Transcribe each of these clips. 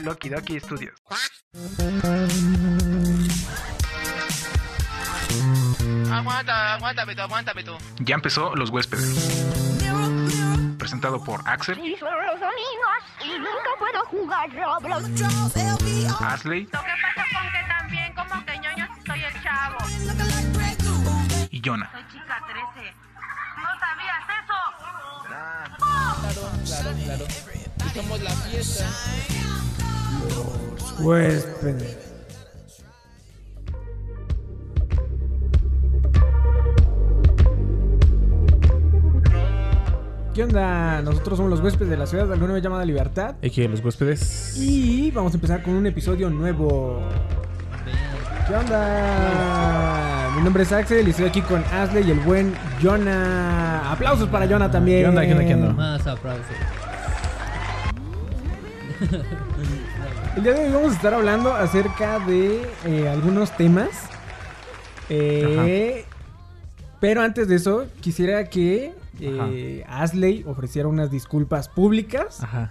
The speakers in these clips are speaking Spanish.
Loki Doki Studios. Aguanta, aguántame tú, aguántame tú. Ya empezó Los Huéspedes. Presentado por Axel, Y son los domingos y nunca puedo jugar Roblox. Asley Lo que pasa con que también como que ñoño soy el chavo. y Jonah. Soy chica 13. ¿No sabías eso? Claro, claro. Y somos la fiesta. Huéspedes. ¿Qué onda? Nosotros somos los huéspedes de la ciudad de alguna vez llamada Libertad. Aquí los huéspedes. Y vamos a empezar con un episodio nuevo. ¿Qué onda? Mi nombre es Axel y estoy aquí con Asley y el buen Jonah. Aplausos para Jonah también. ¿Qué onda? ¿Qué onda? ¿Qué onda? Más aplausos. El día de hoy vamos a estar hablando acerca de eh, algunos temas. Eh, pero antes de eso, quisiera que eh, Asley ofreciera unas disculpas públicas Ajá.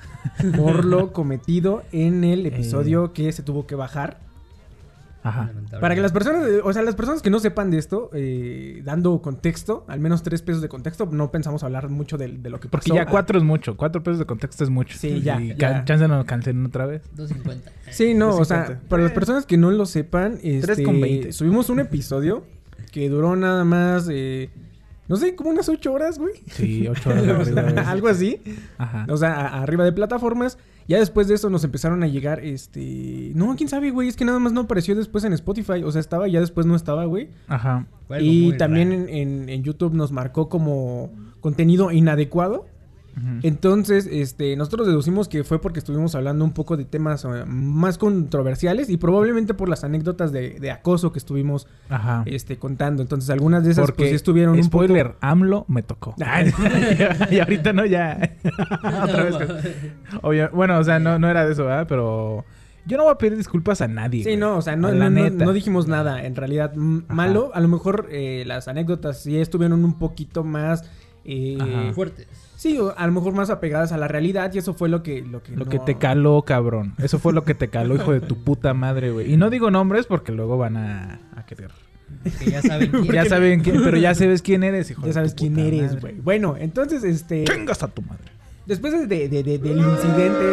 por lo cometido en el Eh. episodio que se tuvo que bajar. Ajá. Para que las personas, o sea, las personas que no sepan de esto, eh, dando contexto, al menos tres pesos de contexto, no pensamos hablar mucho de, de lo que Porque pasó. ya cuatro es mucho. Cuatro pesos de contexto es mucho. Sí, ya, Y ya. chance no cancelen otra vez. 2.50. Sí, no, o sea, 2.50. para las personas que no lo sepan, este, 3.20. subimos un episodio que duró nada más, eh, no sé, como unas ocho horas, güey. Sí, ocho horas de arriba, güey. Algo así. Ajá. O sea, a- arriba de plataformas. Ya después de eso nos empezaron a llegar, este... No, quién sabe, güey. Es que nada más no apareció después en Spotify. O sea, estaba y ya después no estaba, güey. Ajá. Fue algo Y muy también en, en- en YouTube nos marcó como contenido inadecuado. Entonces, este, nosotros deducimos que fue porque estuvimos hablando un poco de temas eh, más controversiales y probablemente por las anécdotas de, de acoso que estuvimos Ajá. este, contando. Entonces, algunas de esas Porque pues, sí estuvieron un poco... spoiler, AMLO me tocó. Ay. y ahorita no, ya. Otra vez. Obvio- bueno, o sea, no, no era de eso, ¿verdad? Pero yo no voy a pedir disculpas a nadie. Sí, güey. no, o sea, no, no, no- neta. no dijimos nada en realidad Ajá. malo. A lo mejor eh, las anécdotas sí estuvieron un poquito más... eh. Fuertes. Sí, a lo mejor más apegadas a la realidad y eso fue lo que... Lo que, Lo no- que te caló, cabrón. Eso fue lo que te caló, hijo de tu puta madre, güey. Y no digo nombres porque luego van a, a querer. Que ya saben quién. Ya saben quién, pero ya sabes quién eres, hijo Ya de sabes tu quién puta eres, güey. Bueno, entonces, este... Chingas a tu madre. Después de, de- de- del incidente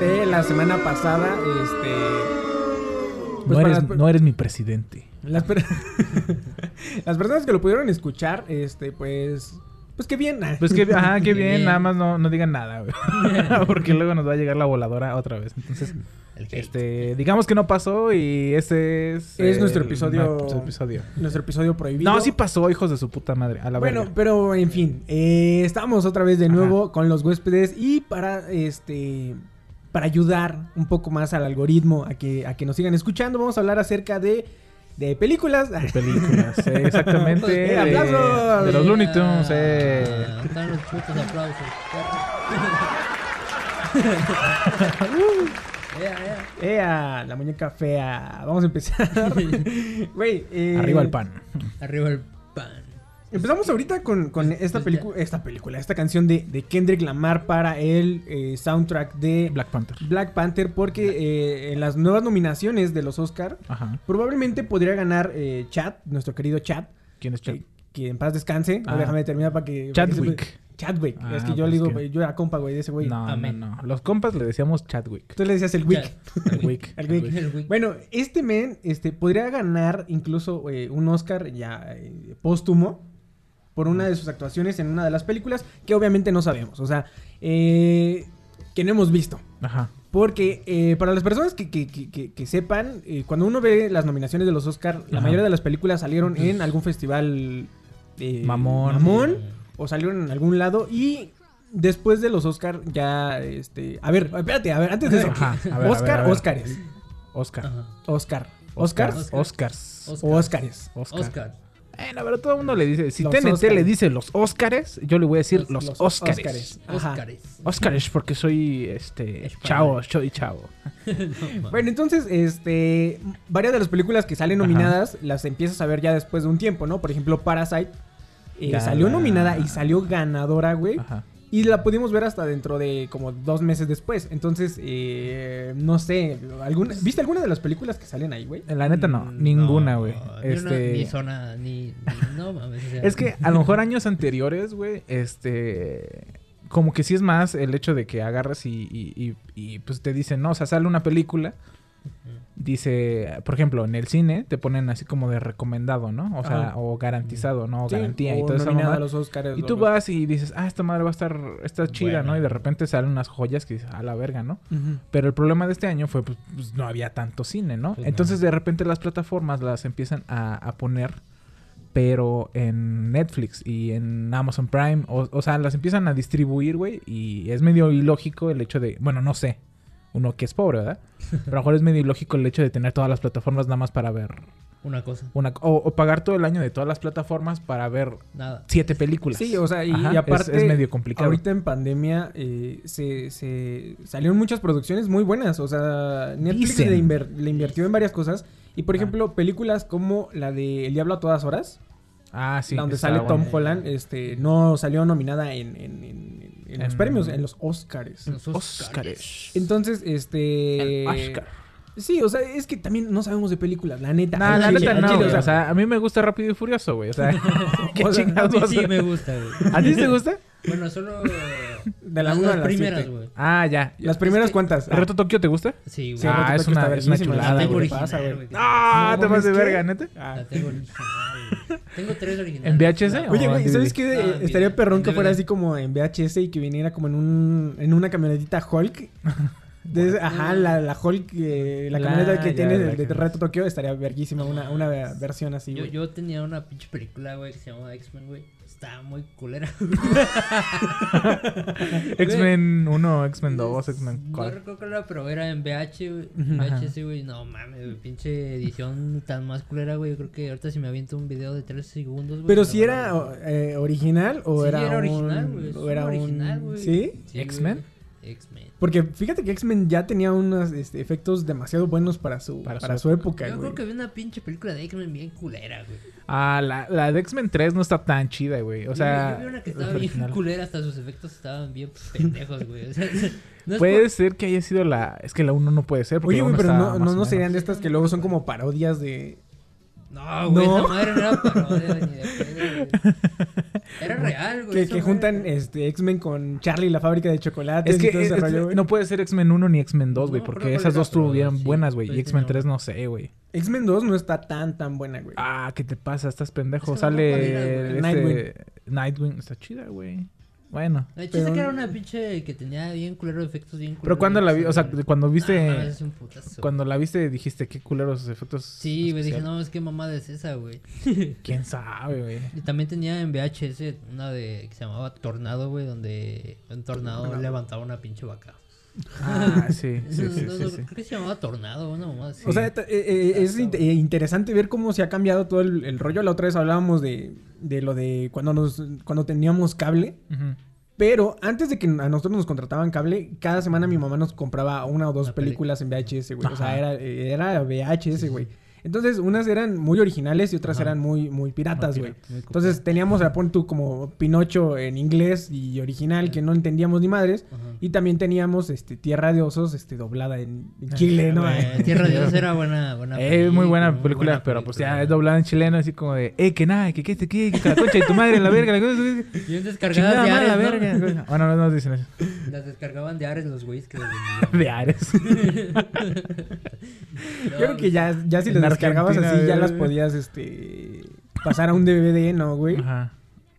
de la semana pasada, este... pues no, eres, las- no eres mi presidente. Las, per- las personas que lo pudieron escuchar, este, pues... Pues qué bien. Pues que, ajá, qué Qué bien, bien. nada más no, no digan nada, güey. Porque luego nos va a llegar la voladora otra vez. Entonces, este, digamos que no pasó y ese es... Es el- nuestro episodio- nuestro episodio. Nuestro episodio prohibido. No, sí pasó, hijos de su puta madre. A la Bueno, verga. pero en fin, eh, estamos otra vez de Ajá. nuevo con los huéspedes y para este para ayudar un poco más al algoritmo a que a que nos sigan escuchando, vamos a hablar acerca de de películas. De películas, eh, exactamente. Eh, aplausos. de, de los Looney Tunes, eh. Ah, ¿dónde Están los putos aplausos. Ea, ea. Ea, la muñeca fea. Vamos a empezar. Güey, eh, Arriba el pan. Arriba el pan. Empezamos ahorita con, con esta película, esta película, esta canción de, de Kendrick Lamar para el eh, soundtrack de Black Panther. Black Panther porque eh, en las nuevas nominaciones de los Oscar Ajá. probablemente podría ganar eh, Chad, nuestro querido Chad, ¿Quién es Chad? que, que en paz descanse. Ah. Déjame terminar para que... para que Chadwick. se- Chadwick. Ah, es que yo pues le digo, que- yo era compa, güey, de ese güey. No, no, Amén. no. Los compas le decíamos Chadwick. Tú le decías el Wick. El Wick. El Wick. El Wick. Bueno, este men este, podría ganar incluso eh, un Oscar ya eh, póstumo por una de sus actuaciones en una de las películas que obviamente no sabemos. O sea, eh, que no hemos visto. Ajá. Porque eh, para las personas que, que- que- que- sepan, eh, cuando uno ve las nominaciones de los Oscar, la Ajá. mayoría de las películas salieron en algún festival eh, Mamón. mamón o salieron en algún lado y después de los Oscar ya este, a ver, espérate, a ver, antes de eso. Ajá, a ver, a Oscar, ver, a ver. Oscars. Oscar. Ajá. Oscar. Oscars Oscar. Oscars. Oscar. o Oscars. Oscar. Oscar. Bueno, pero todo el mundo le dice. Si Los TNT Óscares. le dice los Óscares, yo le voy a decir Los- los, los Óscares. Óscares. Porque soy este chavo, soy chavo. Bueno, entonces, este, varias de las películas que salen Ajá. nominadas las empiezas a ver ya después de un tiempo, ¿no? Por ejemplo, Parasite eh, salió nominada y salió ganadora, güey. Ajá. Y la pudimos ver hasta dentro de como dos meses después. Entonces, eh, no sé. ¿alguna, ¿Viste alguna de las películas que salen ahí, güey? La neta no, Mm, ninguna, güey. Ni, Este... una, ni zona, ni, ni- No mames. o sea, Es que a lo mejor años anteriores, güey, este... Como que sí es más el hecho de que agarras y, y- y- y, pues te dicen, no, o sea, sale una película, dice, por ejemplo, en el cine te ponen así como de recomendado, ¿no? O sea, Ajá. o garantizado, ¿no? O Sí, garantía y o toda esa nominada mamada. a los Oscars. Y tú los- vas y dices, ah, esta madre va a estar, está chida. ¿no? Y de repente salen unas joyas que dices, a la verga, ¿no? Pero el problema de este año fue, pues, pues, no había tanto cine, ¿no? Pues Entonces, de repente las plataformas las empiezan a, a poner, pero en Netflix y en Amazon Prime, o, o sea, las empiezan a distribuir, güey, y es medio ilógico el hecho de, bueno, no sé, uno que es pobre, ¿verdad? Pero a lo mejor es medio ilógico el hecho de tener todas las plataformas nada más para ver Una cosa. una, o, o pagar todo el año de todas las plataformas para ver Nada. siete películas. Sí, o sea, y, Ajá, y es- aparte. es, medio complicado. Ahorita en pandemia eh, se, se salieron muchas producciones muy buenas. O sea, Netflix le, inver- le invirtió en varias cosas. Y por Ah. ejemplo, películas como la de El Diablo a todas horas, Ah, sí. donde sale Tom bueno. Holland, este, no salió nominada en, en- en- en los En- premios, en los Oscars. Los Óscares. Entonces, este. El Oscar. Sí, o sea, es que también no sabemos de películas, la neta. No, la neta no, chile, güey. O sea, a mí me gusta Rápido y Furioso, güey. O sea, ¿qué O sea, chingados A mí sí me gusta, güey. ¿A ti te gusta? Bueno, solo. De la las, a primeras, güey. Ah, ya. Las primeras Es que- cuantas. Ah, ¿Reto Tokio te gusta? Sí, güey. Sí, Ah, Reto es una- es chulada, la. Ah, te ¿Cómo vas de verga, neta. Ah. La tengo original, güey. Tengo tres originales. ¿En VHS? Oye, güey. ¿sabes qué? Ah, Eh. Estaría perrón que fuera así como en VHS y que viniera como en un en una camionetita Hulk. De- ajá, la, la Hulk, eh, la, La- camioneta que ya, tiene de, Reto Tokio estaría verguísima, una, una versión así, Yo, yo tenía una pinche película, güey, que se llamaba X-Men, güey. Estaba muy culera. X-Men 1, X-Men 2, X-Men No 4. recuerdo cuál era, pero era en VH, güey. VHS, güey. No mames, güey. Pinche edición tan más culera, güey. Yo creo que ahorita si me aviento un video de 3 segundos, güey. Pero si era eh, original o Sí, era, era original, un- güey, o era un original, un güey. ¿Sí? Sí, güey. ¿X-Men? X-Men. Porque fíjate que X-Men ya tenía unos este, efectos demasiado buenos para su Para para, su su época, Yo güey. creo que vi una pinche película de X-Men bien culera, güey. Ah, la, la de X-Men 3 no está tan chida, güey. O sea, yo vi una que es estaba bien culera, hasta sus efectos estaban bien pendejos, güey. O sea, no Puede por- ser que haya sido la. Es que la 1 no puede ser. Porque Oye, güey, pero no, no, no serían de estas que luego son como parodias de... No, güey, No. esa madre no era parodia ni de pedo, güey. Era real, güey. Que, que juntan este, X-Men con Charlie la fábrica de chocolates Es que y todo ese es- rollo, no puede ser X-Men 1 ni X-Men 2, güey. No, porque esas ¿cuál dos era? Pero tuvieron sí, buenas, güey. pues Y X-Men tenía- 3 no sé, güey. X-Men 2 no está tan tan buena, güey. Ah, ¿qué te pasa? Estás pendejo. Es que Sale. güey. este, Nightwing. Está chida, güey. Bueno. El chiste Pero- que era una pinche que tenía bien culero efectos bien culeros. Pero cuando la vi, o sea, cuando viste. Ah, es un putazo. Cuando la viste dijiste qué culeros efectos. Sí, güey, dije, no, es que mamada es esa, güey. ¿Quién sabe, güey? Y también tenía en VHS una de que se llamaba Tornado, güey, donde un tornado levantaba una pinche vaca. Ah, sí, sí, sí, no, sí, no, sí. Creo que se llamaba Tornado, una así. O sea, t- eh, eh, es int- eh, interesante ver cómo se ha cambiado todo el, el rollo. La otra vez hablábamos de, de lo de cuando nos cuando teníamos cable. Pero antes de que a nosotros nos contrataban cable, cada semana mi mamá nos compraba una o dos películas en VHS, güey. O sea, era, eh, era VHS, güey. Entonces, unas eran muy originales y otras Ajá. eran muy, muy piratas, güey. Entonces teníamos a pon tú como Pinocho en inglés y original que no entendíamos ni madres. Ajá. Y también teníamos este Tierra de Osos este doblada en, en Chile, ¿no? Güey, Tierra de Dios era buena, buena Eh, muy buena muy película, buena pero pues ya película. es doblada en chileno, así como de, eh, que nada, que que te que, que la concha de tu madre, la verga, la cosa. Bien descargadas Chingada de madre, la Ares, ¿no? verga. Bueno, no nos dicen eso. Las descargaban de Ares los güeyes que las. De Ares. Creo que ya, ya si En las así, ya las podías este pasar a un DVD, ¿no, güey? Ajá.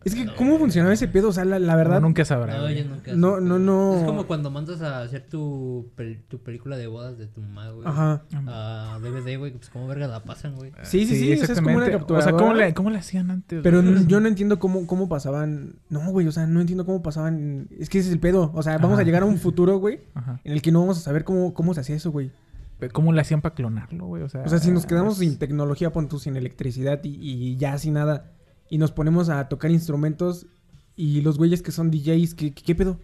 Es que, ¿cómo funcionaba ese pedo? O sea, la, la verdad. No, nunca sabrá. No, yo nunca. No, no, no. Es como cuando mandas a hacer tu, pel- tu película de bodas de tu mamá, güey. Ajá. A DVD, güey. Pues como verga la pasan, güey. Sí, sí, sí, o sea, es como una exactamente. O sea, capturadora. ¿cómo le, cómo le hacían antes? Pero yo no entiendo cómo, cómo pasaban. No, güey, o sea, no entiendo cómo pasaban. Es que ese es el pedo. O sea, vamos Ajá. a llegar a un futuro, güey, Ajá. en el que no vamos a saber cómo, cómo se hacía eso, güey. ¿Cómo le hacían para clonarlo, güey? O sea, O sea, si nos quedamos pues, sin tecnología, pon tú, sin electricidad y, y ya sin nada, y nos ponemos a tocar instrumentos y los güeyes que son DJs, ¿qué, qué, qué pedo?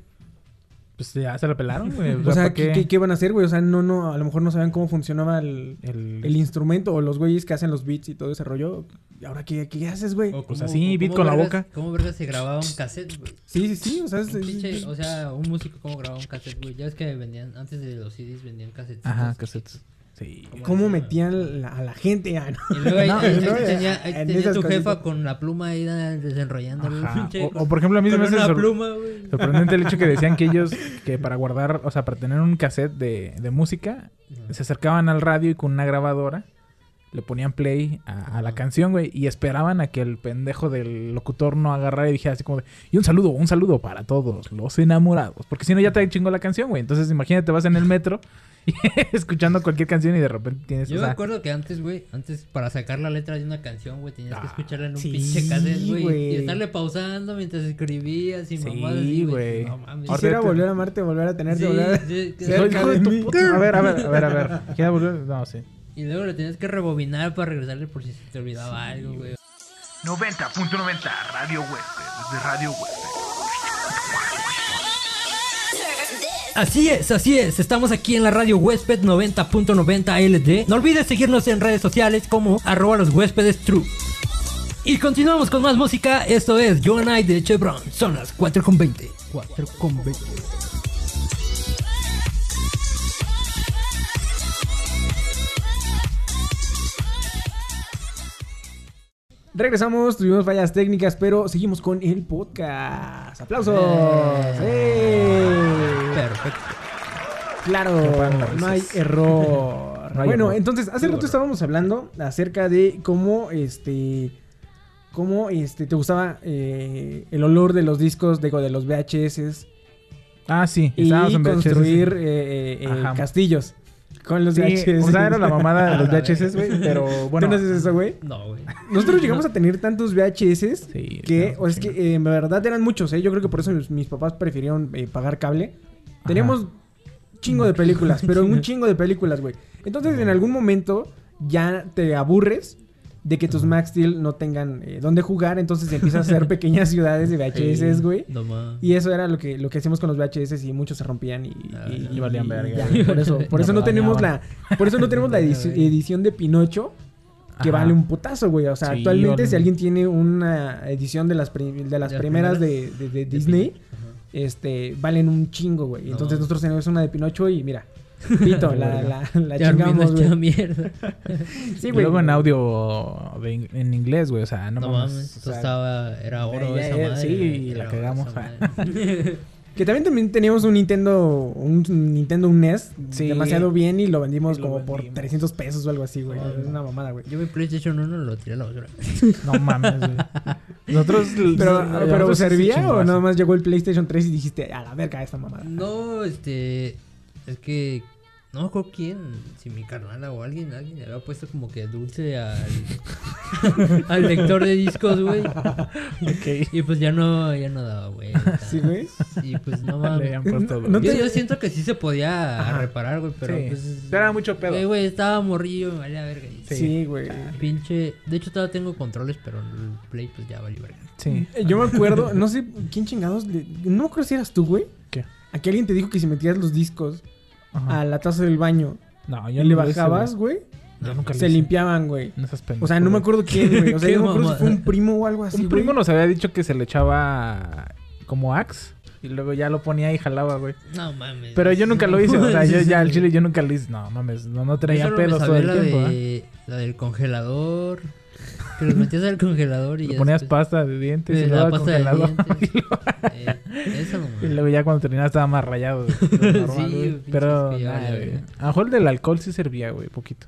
Pues ya se la pelaron, güey. O sea, ¿para ¿qué, qué, qué van a hacer, güey? O sea, no, no, a lo mejor no saben cómo funcionaba el, El- el instrumento o los güeyes que hacen los beats y todo ese rollo. ¿Y ahora qué, qué haces, güey? O Pues así, beat con la vergas- boca. ¿Cómo verga se grababa un cassette, güey? Sí, sí, sí. O sea, es- Un pinche- o sea, un músico cómo grababa un cassette, güey. Ya es que vendían, antes de los CDs vendían cassettes. Ajá, cassettes. Sí. ¿Cómo metían la- a la gente? Ah, no. Y luego ahí, No, ahí- no, ahí tenía, ahí en tenía tu jefa cositas. con la pluma ahí desenrollando. O, o, por ejemplo, a mí se me hace sor- pluma, sorprendente el hecho que decían que ellos, que para guardar, o sea, para tener un cassette de, de música, se acercaban al radio y con una grabadora le ponían play a, a la canción, güey, y esperaban a que el pendejo del locutor no agarrara y dijera así como de, y un saludo, un saludo para todos los enamorados, porque si no ya te chingó la canción, güey. Entonces, imagínate, vas en el metro y escuchando cualquier canción y de repente tienes, Yo o me sea, acuerdo que antes, güey, antes para sacar la letra de una canción, güey, tenías que Ah, escucharla en un sí, pinche cassette, güey. Y estarle pausando mientras escribías y Sí, mamadas así, güey. No mames. Ahora- Quisiera volver a amarte, volver a tenerte, Sí, volver a... sí, que- Soy hijo de tu mí. puta- A ver, a ver, a ver, a ver. ¿Quiere volver? No, sí. Y luego le tenías que rebobinar para regresarle por si se te olvidaba algo, güey. 90.90 Radio Huésped, de Radio Huésped. Así es, así es. Estamos aquí en la radio Huésped 90.90 LD. No olvides seguirnos en redes sociales como arroba los huéspedes true. Y continuamos con más música. Esto es Joe and I de Chevron. Son las 4.20. 4.20. Regresamos, tuvimos fallas técnicas, pero seguimos con el podcast. ¡Aplausos! ¡Eh! Perfecto. Claro, no hay error. No hay bueno, error. entonces, hace No rato estábamos hablando acerca de cómo, este, cómo, este, te gustaba eh, el olor de los discos, digo, de los VHS Ah, sí. y en VHS, construir sí. eh, eh, castillos con los Sí, VHS. o sea, era la mamada de los VHS, güey, pero ¿Tú bueno. no haces eso, güey? No, güey. Nosotros llegamos a tener tantos VHS Sí, que, no, o es sí. que eh, en verdad eran muchos, ¿eh? Yo creo que por eso mis, mis papás prefirieron eh, pagar cable. Teníamos chingo de películas, pero un chingo de películas, güey. Entonces, en algún momento ya te aburres de que tus Max Steel no tengan eh, dónde jugar, entonces empiezas a hacer pequeñas ciudades de VHS, güey. No. Y eso era lo que, lo que hacíamos con los VHS y muchos se rompían y, Ah, y- y valían verga. por eso, por eso no tenemos la, por eso no tenemos la edici- edición de Pinocho que Ajá. vale un putazo, güey. O sea, Sí, actualmente si alguien tiene una edición de las, de las ¿De las primeras de, de- de Disney, este, valen un chingo, güey. No. Entonces nosotros tenemos una de Pinocho y mira, pito, la, la, la Ya chingamos, güey. mierda. Sí, Y güey. luego en audio de in- en inglés, güey, o sea, no, No, mames. mames. o Esto sea, estaba. Era oro ya, esa madre. sí, güey, la cagamos, ah. Que también, también teníamos un Nintendo, un Nintendo un NES Sí. demasiado bien y lo vendimos Y lo como por vendimos. 300 pesos o algo así, güey. Es una mamada, güey. Yo mi PlayStation 1 lo tiré a la basura. No mames, güey. Nosotros. Pero, pero ¿servía o nada más llegó el PlayStation 3 y dijiste, a la verga esta mamada? No, este. Es que. No me acuerdo quién. Si mi carnala o alguien. Alguien le había puesto como que dulce al. al lector de discos, güey. Ok. Y pues ya no, ya no daba, güey. Sí, güey. Y pues no mames. No- no Yo, te- yo siento que sí se podía Ajá. reparar, güey, pero Sí. pues. Pero era mucho pedo. Güey, güey, estaba morrillo, me valía verga. Sí. Sí, güey. Pinche. De hecho, todavía tengo controles, pero el Play, pues ya valió verga. Sí. Eh, Yo me acuerdo, no sé quién chingados, le- no me acuerdo si eras tú, güey. ¿Qué? Aquí alguien te dijo que si metías los discos Ajá. a la taza del baño No, y yo le no lo hice, bajabas, güey. Yo nunca se limpiaban, güey. No seas pendejo, O sea, no me acuerdo quién, güey. O sea, yo no me acuerdo si fue un primo o algo así, Un güey. primo nos había dicho que se le echaba como Axe y luego ya lo ponía y jalaba, güey. No mames. Pero yo nunca lo hice, o sea, yo ya al chile yo nunca lo hice. No, mames, no, no traía pedos todo el tiempo, ¿eh? de, la del congelador. Que los metías al congelador y Le ya ponías después- pasta de dientes de y luego al pasta de congelador. dientes. y, luego, Eh, nomás. y luego ya cuando terminaba estaba más rayado. güey, normal, Sí, Pero nada, güey. A lo mejor el del alcohol sí servía, güey, poquito.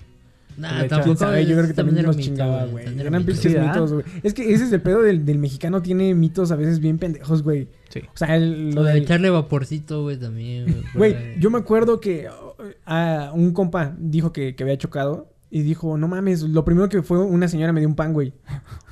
Nah, tampoco. ¿Quién sabe? Yo creo que es- también era nos mito, chingaba, güey. también era Eran pinches ¿verdad? mitos, güey. Es que ese es el pedo del, del mexicano, tiene mitos a veces bien pendejos, güey. Sí. O sea, el- lo Lo de del... echarle vaporcito, güey, también. güey, yo me acuerdo que oh, ah, un compa dijo que, que había chocado y dijo, no mames, lo primero que fue una señora me dio un pan, güey.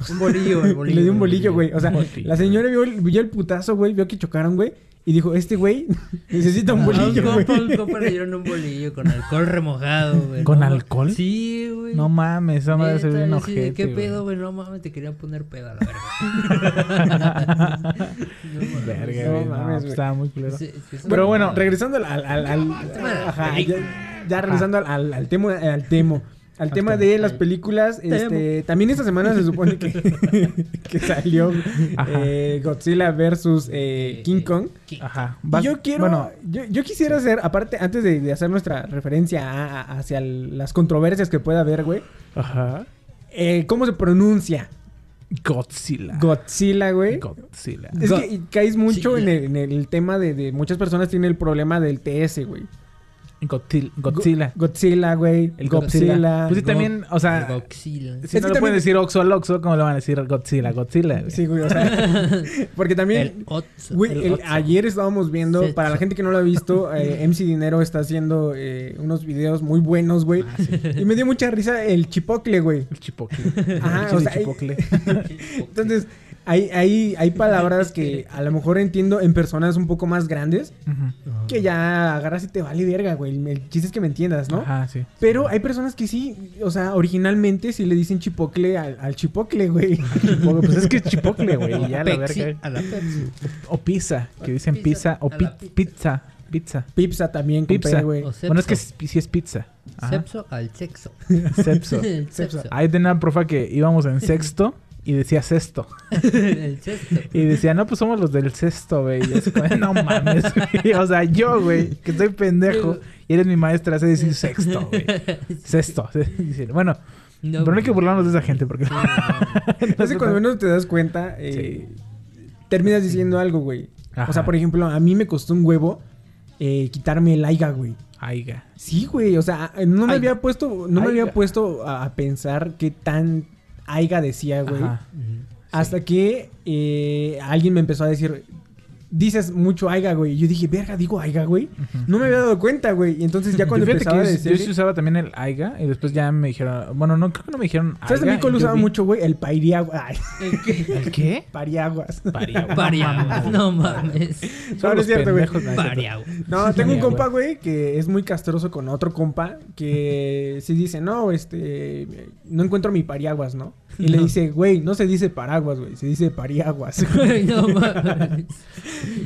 Un bolillo, el Y bolillo. le dio un bolillo, güey. O sea, Bolillo. la señora vio, el- vio el putazo, güey, vio que chocaron, güey. y dijo, este güey necesita un un bolillo, güey. compa, un compa le dieron un bolillo con alcohol remojado, güey. ¿Con No, alcohol? Sí, güey. No mames, esa madre se ve de, ojete, ¿Qué pedo, güey? No mames, te querían poner pedo a la verga. No mames. Verga, No güey. No, mames, güey. estaba muy culero. Sí, sí, sí. Pero bueno, regresando al... al, al- al- ajá, ya, ya regresando al, al, al tema... Al temo. Al tema de las películas, este, también esta semana se supone que, que salió eh, Godzilla versus eh, King Kong. Ajá. Y Vas- yo quiero, Bueno, yo, yo quisiera hacer, aparte, antes de, de hacer nuestra referencia a- a- hacia el- las controversias que pueda haber, güey, ajá. eh, ¿cómo se pronuncia Godzilla. Godzilla, güey? Godzilla. Es que caes mucho en el, en el tema de, de muchas personas tienen el problema del TS, güey. Godzilla. Godzilla. Go- Godzilla, güey. El Godzilla. Godzilla. Pues sí, también, o sea, Godzilla. si Es no le también- pueden decir Oxo al Oxo, ¿cómo le van a decir Godzilla? Godzilla, güey. Sí, güey, o sea. porque también. El Otso. Güey, el el- Otso. ayer estábamos viendo, para la gente que no lo ha visto, eh, MC Dinero está haciendo eh, unos videos muy buenos, güey. Ah, Y me dio mucha risa el chipocle, güey. El chipocle. Ajá, El o sea, chipocle. Entonces, hay, hay, hay palabras que a lo mejor entiendo en personas un poco más grandes, que ya agarras y te vale verga, güey. El, chiste es que me entiendas, ¿no? Ajá, sí. Pero hay personas que sí, o sea, originalmente sí le dicen chipocle al, al chipocle, güey. Pues es que es chipocle, güey. Ya la verga. a la. O pizza, que dicen Pizza, pizza. O pi- pizza. pizza. Pizza. Pizza también, Pizza. Güey. Bueno, es que sí es pizza. Ajá. Sepso al sexo. Sepso. Ahí tenía una profa que íbamos en sexto y decía sexto. El sexto. Y decía, no, pues somos los del sexto, güey. Y así como, no mames, güey. O sea, yo, güey, que estoy pendejo. Y eres mi maestra, hace decir sexto, güey. Sexto. Dice, Bueno, No, pero no hay que burlarnos de esa gente porque... Es que cuando menos te das cuenta, eh, terminas diciendo algo, güey. O sea, por ejemplo, a mí me costó un huevo eh, quitarme el aiga, güey. Aiga. Sí, güey, o sea, no me Aiga. había puesto, no me había puesto a pensar qué tan aiga decía, güey. Hasta que eh, alguien me empezó a decir, dices mucho aiga, güey. Y yo dije, verga, digo aiga, güey. No me había dado cuenta, güey. Y entonces ya cuando Yo empezaba a que yo- decir... yo sí usaba también el Aiga y después ya me dijeron... Bueno, no, creo que no me dijeron ¿Sabes Aiga, también cuál yo usaba vi- mucho, güey? El pairiagua. Ay, ¿El qué? ¿El qué? pariaguas. Pariagua. Pariagua. No mames. No, es cierto, güey. pendejos, no, tengo un compa, güey, que es muy castroso con otro compa que sí dice, no, este, no encuentro mi pariaguas, ¿no? Y le No. dice, güey, no se dice paraguas, güey, se dice pariaguas. Ay, No mames.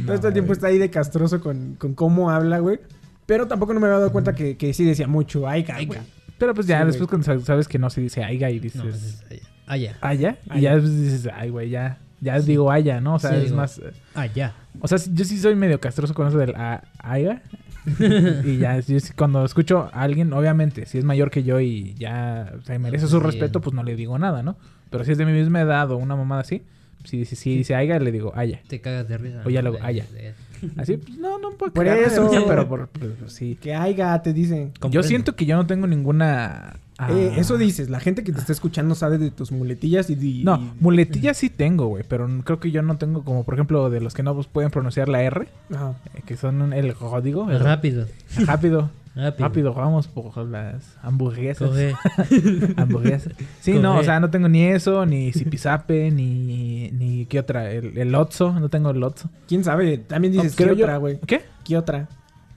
Todo este tiempo está ahí de castroso con, con cómo habla, güey. Pero tampoco no me había dado cuenta que, que sí decía mucho aiga, güey. Aiga. Pero pues ya Sí, después güey. cuando sa- sabes que no se dice Aiga y dices... No, es allá. Allá. Aya. Y ya después dices, ay, güey, ya. Ya digo Aya, ¿no? O sea, Sí, es digo. más. eh, Allá. O sea, yo sí soy medio castroso con eso del a- Aya. y ya, cuando escucho a alguien, obviamente, si es mayor que yo y ya o sea, merece su respeto, pues no le digo nada, ¿no? Pero si es de mi misma edad o una mamada así, si dice, si dice Aiga, le digo Aya. Te cagas de risa. O ya luego, de- Así, pues no, no puedo Por eso. risa, pero por, sí. Que aiga, te dicen. Yo siento que yo no tengo ninguna. ah, Eh, eso dices, la gente que te está escuchando sabe de tus muletillas y... y- No, muletillas sí tengo, güey, pero creo que yo no tengo como, por ejemplo, de los que no pueden pronunciar la R, Ajá. eh, que son el código. el- Rápido. Rápido. Rápido. Rápido, vamos por las hamburguesas. Hamburguesas. Sí, no, o sea, no tengo ni eso, ni zipizape, ni, ni qué otra, el, el Otso, no tengo el Otso. ¿Quién sabe? También dices, No, ¿qué otra, güey? ¿Qué? ¿Qué otra?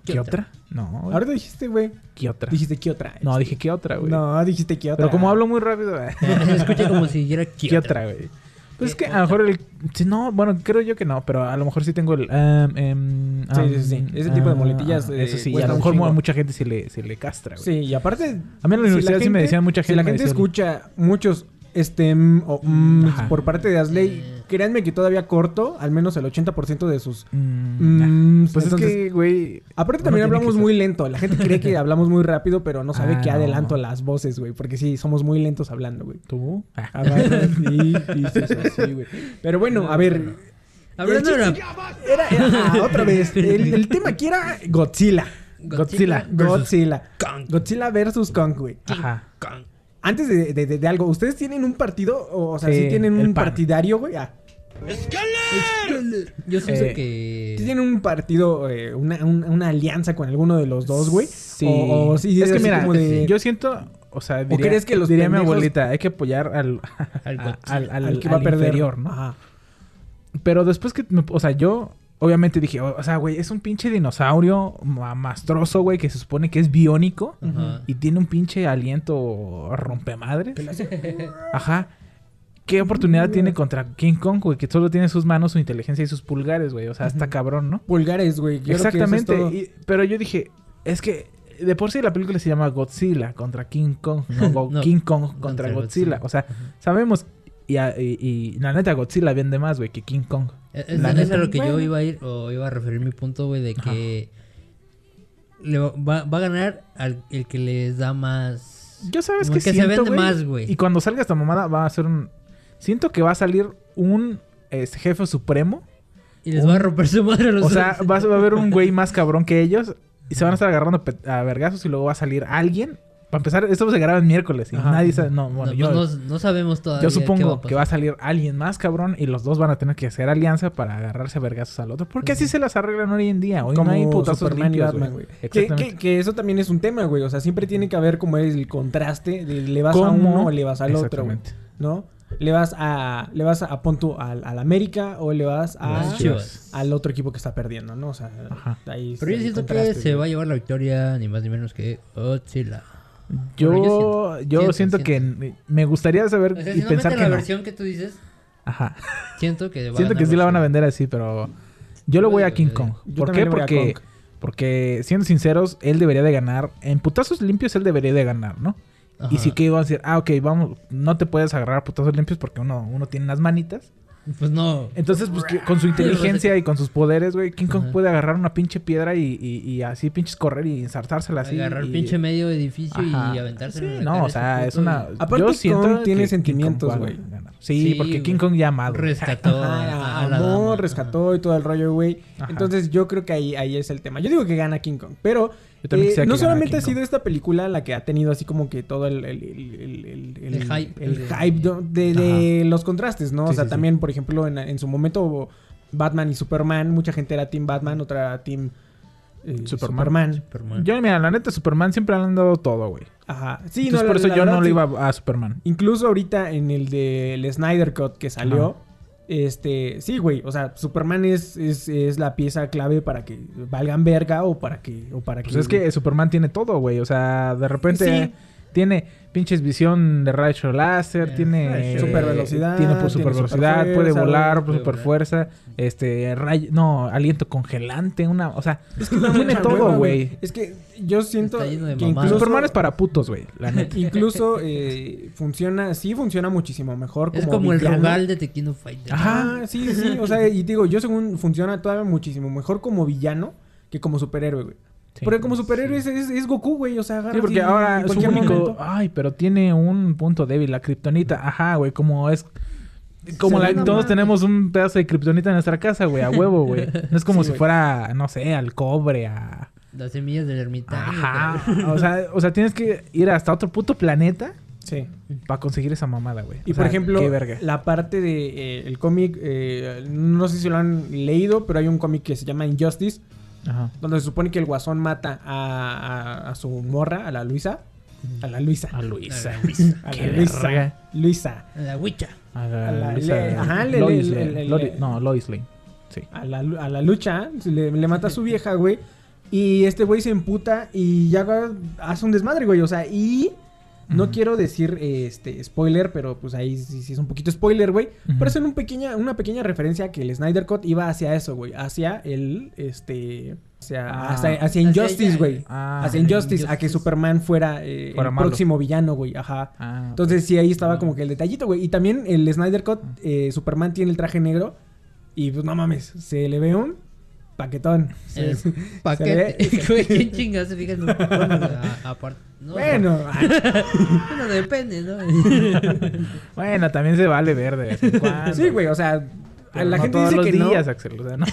¿Qué otra? No, güey. Ahorita dijiste, güey. ¿qué otra? Dijiste, ¿qué otra? No, dije ¿qué otra, güey. No, dijiste, ¿qué otra? Pero como hablo muy rápido, eh. Se escucha como si dijera ¿qué otra, güey? Pues es que a lo mejor el... sí, no, bueno, creo yo que no, pero a lo mejor sí tengo el... um, em, Sí, um, sí, sí. Ese tipo de ah, muletillas, ah, eh, Eso sí, y a lo mejor a mucha gente sí le, sí le castra, güey. Sí, y aparte... A mí en la universidad sí me decían mucha gente. Si la gente decían- escucha muchos o mm, por parte de Asley, créanme que todavía corto al menos el 80% de sus... Mm, mm, Pues entonces- es que, güey... Aparte también hablamos muy lento. La gente cree que hablamos muy rápido, pero no sabe Ah, que no. adelanto las voces, güey. Porque sí, somos muy lentos hablando, güey. ¿Tú? Ah. Ah, bueno, sí, sí, sí, sí, sí, güey. Pero bueno, a ver... Hablando de Era, era- ah, otra vez. El, el tema aquí era Godzilla. Godzilla. Godzilla. Kong. Godzilla versus Kong, güey. Ajá. Kong. Antes de, de- de- de algo, ¿ustedes tienen un partido? O, o sea, Sí, ¿sí tienen un PAN. partidario, güey? Ah, Yo siento Eh, que... ¿sí tienen un partido, eh, una, un- una alianza con alguno de los dos, güey? Sí. O, o sí es que mira, de- yo siento... O sea, diría, crees que los diría mi abuelita, hay que apoyar al, Al al, al- al que va a al perder. inferior, ¿no? Ajá. Pero después que, me- o sea, yo obviamente dije, o, o sea, güey, es un pinche dinosaurio ma- mastroso, güey, que se supone que es biónico. Y tiene un pinche aliento rompemadres. Ajá. ¿Qué oportunidad tiene contra King Kong, güey? Que solo tiene sus manos, su inteligencia y sus pulgares, güey. O sea, está cabrón, ¿no? Pulgares, güey. Yo creo que eso es Exactamente. todo. y- pero yo dije, es que de por sí la película se llama Godzilla contra King Kong, no, King Kong contra, contra Godzilla. Godzilla. O sea, sabemos. Y, a- y- y la neta, Godzilla vende más, güey, que King Kong. Es, es- La es neta, a lo que yo iba a ir, o iba a referir mi punto, güey, de que le va, va- a ganar al, el que les da más. Yo sabes que, que se siento, vende güey, más, güey. Y cuando salga esta mamada va a ser un... Siento que va a salir un este, jefe supremo. Y les va a romper su madre a los O sea, va a va a haber un güey más cabrón que ellos. Y se van a estar agarrando a vergazos y luego va a salir alguien. Para empezar, esto se graba el miércoles y Ajá. nadie sabe... No, No, bueno, pues yo... no, no sabemos todavía. Yo qué supongo va a que va a salir alguien más cabrón y los dos van a tener que hacer alianza para agarrarse a vergazos al otro. Porque así se las arreglan hoy en día. Hoy como no hay putazos limpios, Batman, güey. Que, que- que eso también es un tema, güey. O sea, siempre tiene que haber como el contraste de le vas a uno o le vas al otro, güey. Exactamente. ¿No? Le vas a le vas a pon tú, al, al América o le vas a Chivas. al otro equipo que está perdiendo, ¿no? O sea, Ajá. ahí Pero yo siento que se va a llevar la victoria ni más ni menos que Godzilla. Yo, yo, yo siento, que me gustaría saber O sea, y si no pensar que la no. versión que tú dices, Ajá. siento que Siento que sí la van a vender así, pero yo le voy a King Kong. ¿Por qué? Porque, porque siendo sinceros, él debería de ganar. En putazos limpios él debería de ganar, ¿no? Ajá. Y sí que iban a decir, ah, ok, vamos, no te puedes agarrar a putazos limpios porque uno, uno tiene unas manitas. Pues no. Entonces, pues que con su inteligencia y con sus poderes, güey, King Kong Ajá. puede agarrar una pinche piedra y, y, y así pinches correr y ensartársela así. agarrar y- pinche medio edificio Ajá. y aventarse Sí, no, o sea, es una... Aparte, yo Kong tiene sentimientos, güey. Sí, Sí, porque King. Kong ya amado. rescató a, Ajá, a la amó, dama. rescató y todo el rollo, güey. Entonces yo creo que ahí, ahí es el tema. Yo digo que gana King Kong, pero eh, quisiera no solamente ha sido esta película la que ha tenido así como que todo el, el, el, el, el- El hype. el hype do- de, de los contrastes, ¿no? o sea, sí, sí. también, por ejemplo, en, en su momento Batman y Superman, mucha gente era Team Batman, otra era Team eh, Superman. Superman. Superman. Yo, mira, la neta, Superman siempre le han dado todo, güey. Ajá. Sí, Entonces, no, la- por eso la yo verdad, no le iba a Superman. Incluso ahorita en el del Snyder Cut que salió, Ajá. Este, sí, güey, o sea, Superman es, es, es la pieza clave para que valgan verga o para que, o para Pues que... es que Superman tiene todo, güey. O sea, de repente Sí. Tiene pinches visión de rayo láser, Eh, tiene rayo. Supervelocidad, tiene por tiene super velocidad, puede volar, puede super fuerza, este rayo, no, aliento congelante, una, o sea, Es que da tiene todo, güey. Es que yo siento Está lleno de que incluso, Superman es para putos, güey, la neta. incluso eh, funciona, sí funciona muchísimo mejor como es como el. Rugal de Tequino Fighter. Ajá. Ah, sí, sí, o sea, y digo, yo según funciona todavía muchísimo mejor como villano que como superhéroe, güey. Sí. Porque como superhéroe es, es, es Goku, güey, o sea, agarra Sí, porque así ahora en su cualquier único, momento. ay, pero tiene un punto débil, la kriptonita, ajá, güey, como es como la, todos tenemos un pedazo de kriptonita en nuestra casa, güey, a huevo, güey. No es como Sí, si güey. fuera, no sé, al cobre, a Las semillas del ermitaño. Ajá. o sea, o sea, tienes que ir hasta otro puto planeta Sí. para conseguir esa mamada, güey. Y O por sea, ejemplo, qué verga. la parte de eh, el cómic, eh, no sé si lo han leído, pero hay un cómic que se llama Injustice, Ajá. donde se supone que el guasón mata a, a- a su morra, a la Luisa. A la Luisa. A Luisa. A la Luisa. verga. Luisa. La Witcha. A la, A la- Luisa. le- ajá, le- Lois le- le- no, Lois Lane. Sí. A la, a la lucha, le, le mata a su vieja, güey. Y este güey se emputa y ya hace un desmadre, güey. O sea, y no quiero decir este spoiler, pero pues ahí sí, sí es un poquito spoiler, güey. Ujú. Pero es un pequeña, una pequeña referencia que el Snyder Cut iba hacia eso, güey. Hacia el, este... Hacia, Ah. hacia, hacia Injustice, güey. Ah, hacia Injustice, a que Injustice. Superman fuera, eh, el malo. próximo villano, güey. Ajá. Ah, Entonces sí, ahí estaba como que el detallito, güey. Y también el Snyder Cut, eh, Superman tiene el traje negro. Y pues no mames, se le ve un paquetón. Se- El se paquete. ve- ¿Quién chingas se fija en un bueno, a- aparte? No, Bueno, Bueno, depende, ¿no? Bueno, también se vale ver de vez en cuando. sí, güey, o sea, Pero la no gente todos dice los que días, no. Axel. O sea, no.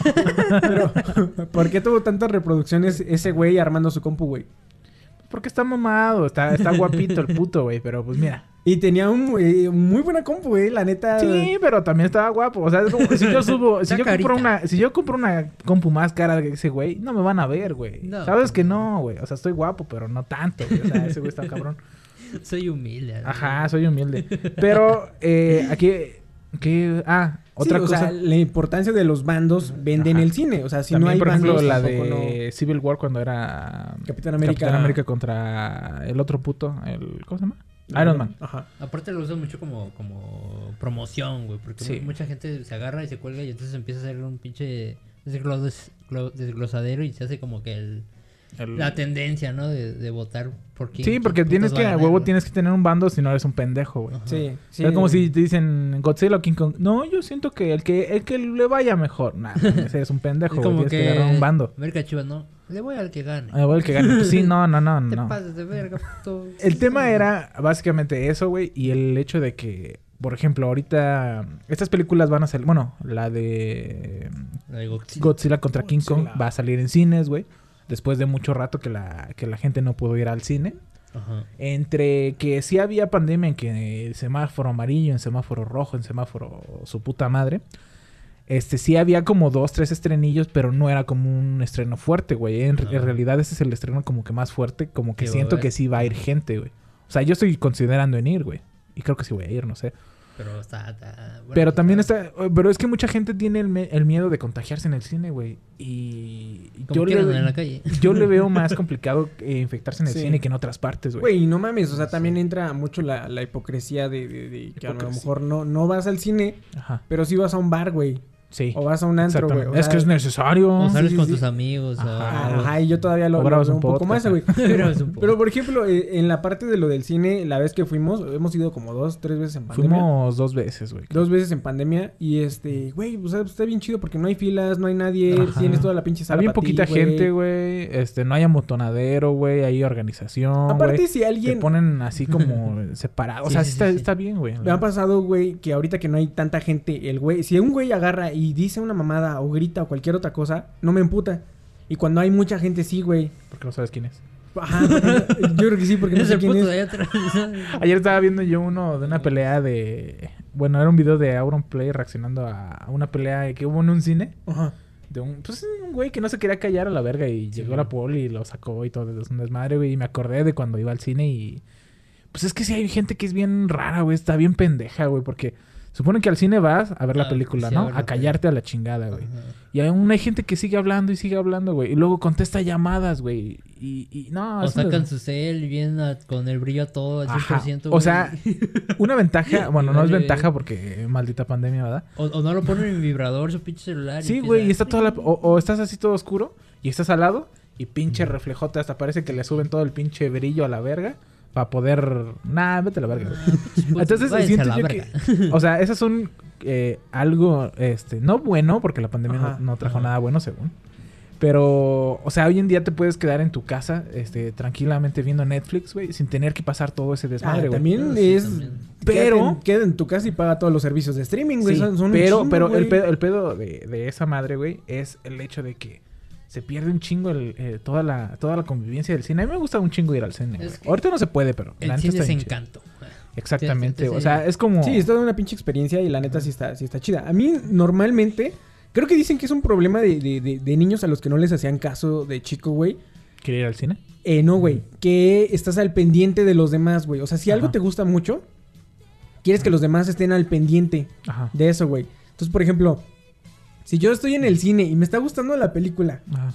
Pero, ¿por qué tuvo tantas reproducciones ese güey armando su compu, güey? Porque está mamado, está, está guapito el puto, güey. Pero pues mira. Y tenía un eh, muy buena compu, güey, la neta. Sí, pero también estaba guapo. O sea, es como si yo subo, si yo compro una, si yo compro una compu más cara que ese güey, no me van a ver, güey. No. Sabes que no, güey. O sea, estoy guapo, pero no tanto, güey. O sea, ese güey está cabrón. Soy humilde. ¿no? Ajá, soy humilde. Pero eh, aquí, que, ah, Otra Sí, o cosa. sea, la importancia de los bandos vende en el cine. O sea, si también, no hay por ejemplo, bandos, la de Civil War cuando era Capitán América. Capitán América contra el otro puto, el ¿cómo se llama? Iron Man. Ajá. Aparte lo usan mucho como, como promoción, güey. Porque Sí. mucha gente se agarra y se cuelga y entonces empieza a hacer un pinche desglos- glo- desglosadero y se hace como que el, El- la tendencia, ¿no? De, de votar por quién. Sí, porque quién tienes que a ganar, huevo tienes que tener un bando si no eres un pendejo, güey. Sí, sí. es como si te dicen Godzilla o King Kong. No, yo siento que el que el que le vaya mejor. Nah, mames, eres un pendejo, güey. Tienes que, agarrar un bando. América Chivas, ¿no? Le voy al que gane. Ah, güey, el que gane. Pues sí, no, no, no, Te no. pases de verga, puto. El tema era básicamente eso, güey, y el hecho de que, por ejemplo, ahorita estas películas van a salir, bueno, la de La de Godzilla. Godzilla contra King Kong va a salir en cines, güey, después de mucho rato que la, que la gente no pudo ir al cine. Ajá. Entre que sí había pandemia en que el semáforo amarillo, en semáforo rojo, en semáforo su puta madre. Este sí había como dos, tres estrenillos, pero no era como un estreno fuerte, güey. En, en realidad ese es el estreno como que más fuerte, como que siento que sí va a ir gente, güey. O sea, yo estoy considerando en ir, güey. Y creo que sí voy a ir, no sé. Pero está. está- bueno, pero también está... Pero es que mucha gente tiene el, me- el miedo de contagiarse en el cine, güey. Y Como yo quieran le, en la calle. yo le veo más complicado eh, infectarse en el Sí. cine que en otras partes, güey. Güey, no mames, o sea, también entra mucho la, la hipocresía de, de- de que a lo mejor no, no vas al cine, Ajá. pero sí vas a un bar, güey. Sí. O vas a un antro, güey. Es que es necesario. O sales sí, con sí. tus amigos. Ajá. o- Ajá, y yo todavía lo, lo un un poco más, güey. Pero, por ejemplo, eh, en la parte de lo del cine, la vez que fuimos, hemos ido como dos, tres veces en pandemia. Fuimos dos veces, güey. Dos veces en pandemia y este, güey, o sea, está bien chido porque no hay filas, no hay nadie, Ajá. tienes toda la pinche sala Había poquita gente, güey. Este, no hay amontonadero, güey. Hay organización, Aparte, si Te alguien... ponen así como separados. O sea, sí, sí, sí, está, sí. está bien, güey. Me ha pasado, güey, que ahorita que no hay tanta gente, el güey, si un güey agarra y dice una mamada o grita o cualquier otra cosa, no me emputa. Y cuando hay mucha gente, sí, güey. Porque no sabes quién es. Ajá, yo creo que sí, porque no sé quién es. de allá atrás. Ayer estaba viendo yo uno de una pelea de... Bueno, era un video de Auron Play reaccionando a a una pelea que hubo en un cine. Ajá. De un, pues, un güey que no se quería callar a la verga y llegó la poli y lo sacó y todo. Es un desmadre, güey. Y me acordé de cuando iba al cine y... Pues es que sí hay gente que es bien rara, güey. Está bien pendeja, güey. Porque supone que al cine vas a ver la Ah, película, sí, ¿no? A callarte a la chingada, güey. Ajá. Y aún hay gente que sigue hablando y sigue hablando, güey. Y luego contesta llamadas, güey. Y, y no, O sacan su cel y vienen a- con el brillo todo al Ajá. 100%. O sea, una ventaja, bueno, no es ventaja porque maldita pandemia, ¿verdad? O, o no lo ponen en vibrador su pinche celular. Sí, güey, y está toda la... O, o estás así todo oscuro y estás al lado y pinche reflejote hasta parece que le suben todo el pinche brillo a la verga para poder... Nah, vete a la verga, güey. Pues, Entonces váyanse siento a la yo verga. que... O sea, esas son eh, algo, este, no bueno, porque la pandemia no, Ajá, no trajo ajá. nada bueno, según. Pero, o sea, hoy en día te puedes quedar en tu casa, este, tranquilamente viendo Netflix, güey, sin tener que pasar todo ese Ah, desmadre, güey. también Ah, sí, es... también. Pero- Quédate en, quédate en tu casa y paga todos los servicios de streaming, güey. Sí, son, son un pero, chingo, pero el güey. pedo, el pedo de, de esa madre, güey, es el hecho de que se pierde un chingo el, eh, toda, la, toda la convivencia del cine. A mí me gusta un chingo ir al cine. Es que Ahorita no se puede, pero El la neta cine está es encanto. Exactamente. Sí, sí, O sea, es como... Sí, es toda una pinche experiencia y la neta sí está, sí está chida. A mí, normalmente, creo que dicen que es un problema de, de- de- de niños a los que no les hacían caso de chico, güey. ¿Quiere ir al cine? Eh, no, güey. Que estás al pendiente de los demás, güey. O sea, si algo Ajá. te gusta mucho, quieres que los demás estén al pendiente Ajá. de eso, güey. Entonces, por ejemplo, si yo estoy en el cine y me está gustando la película, Ajá.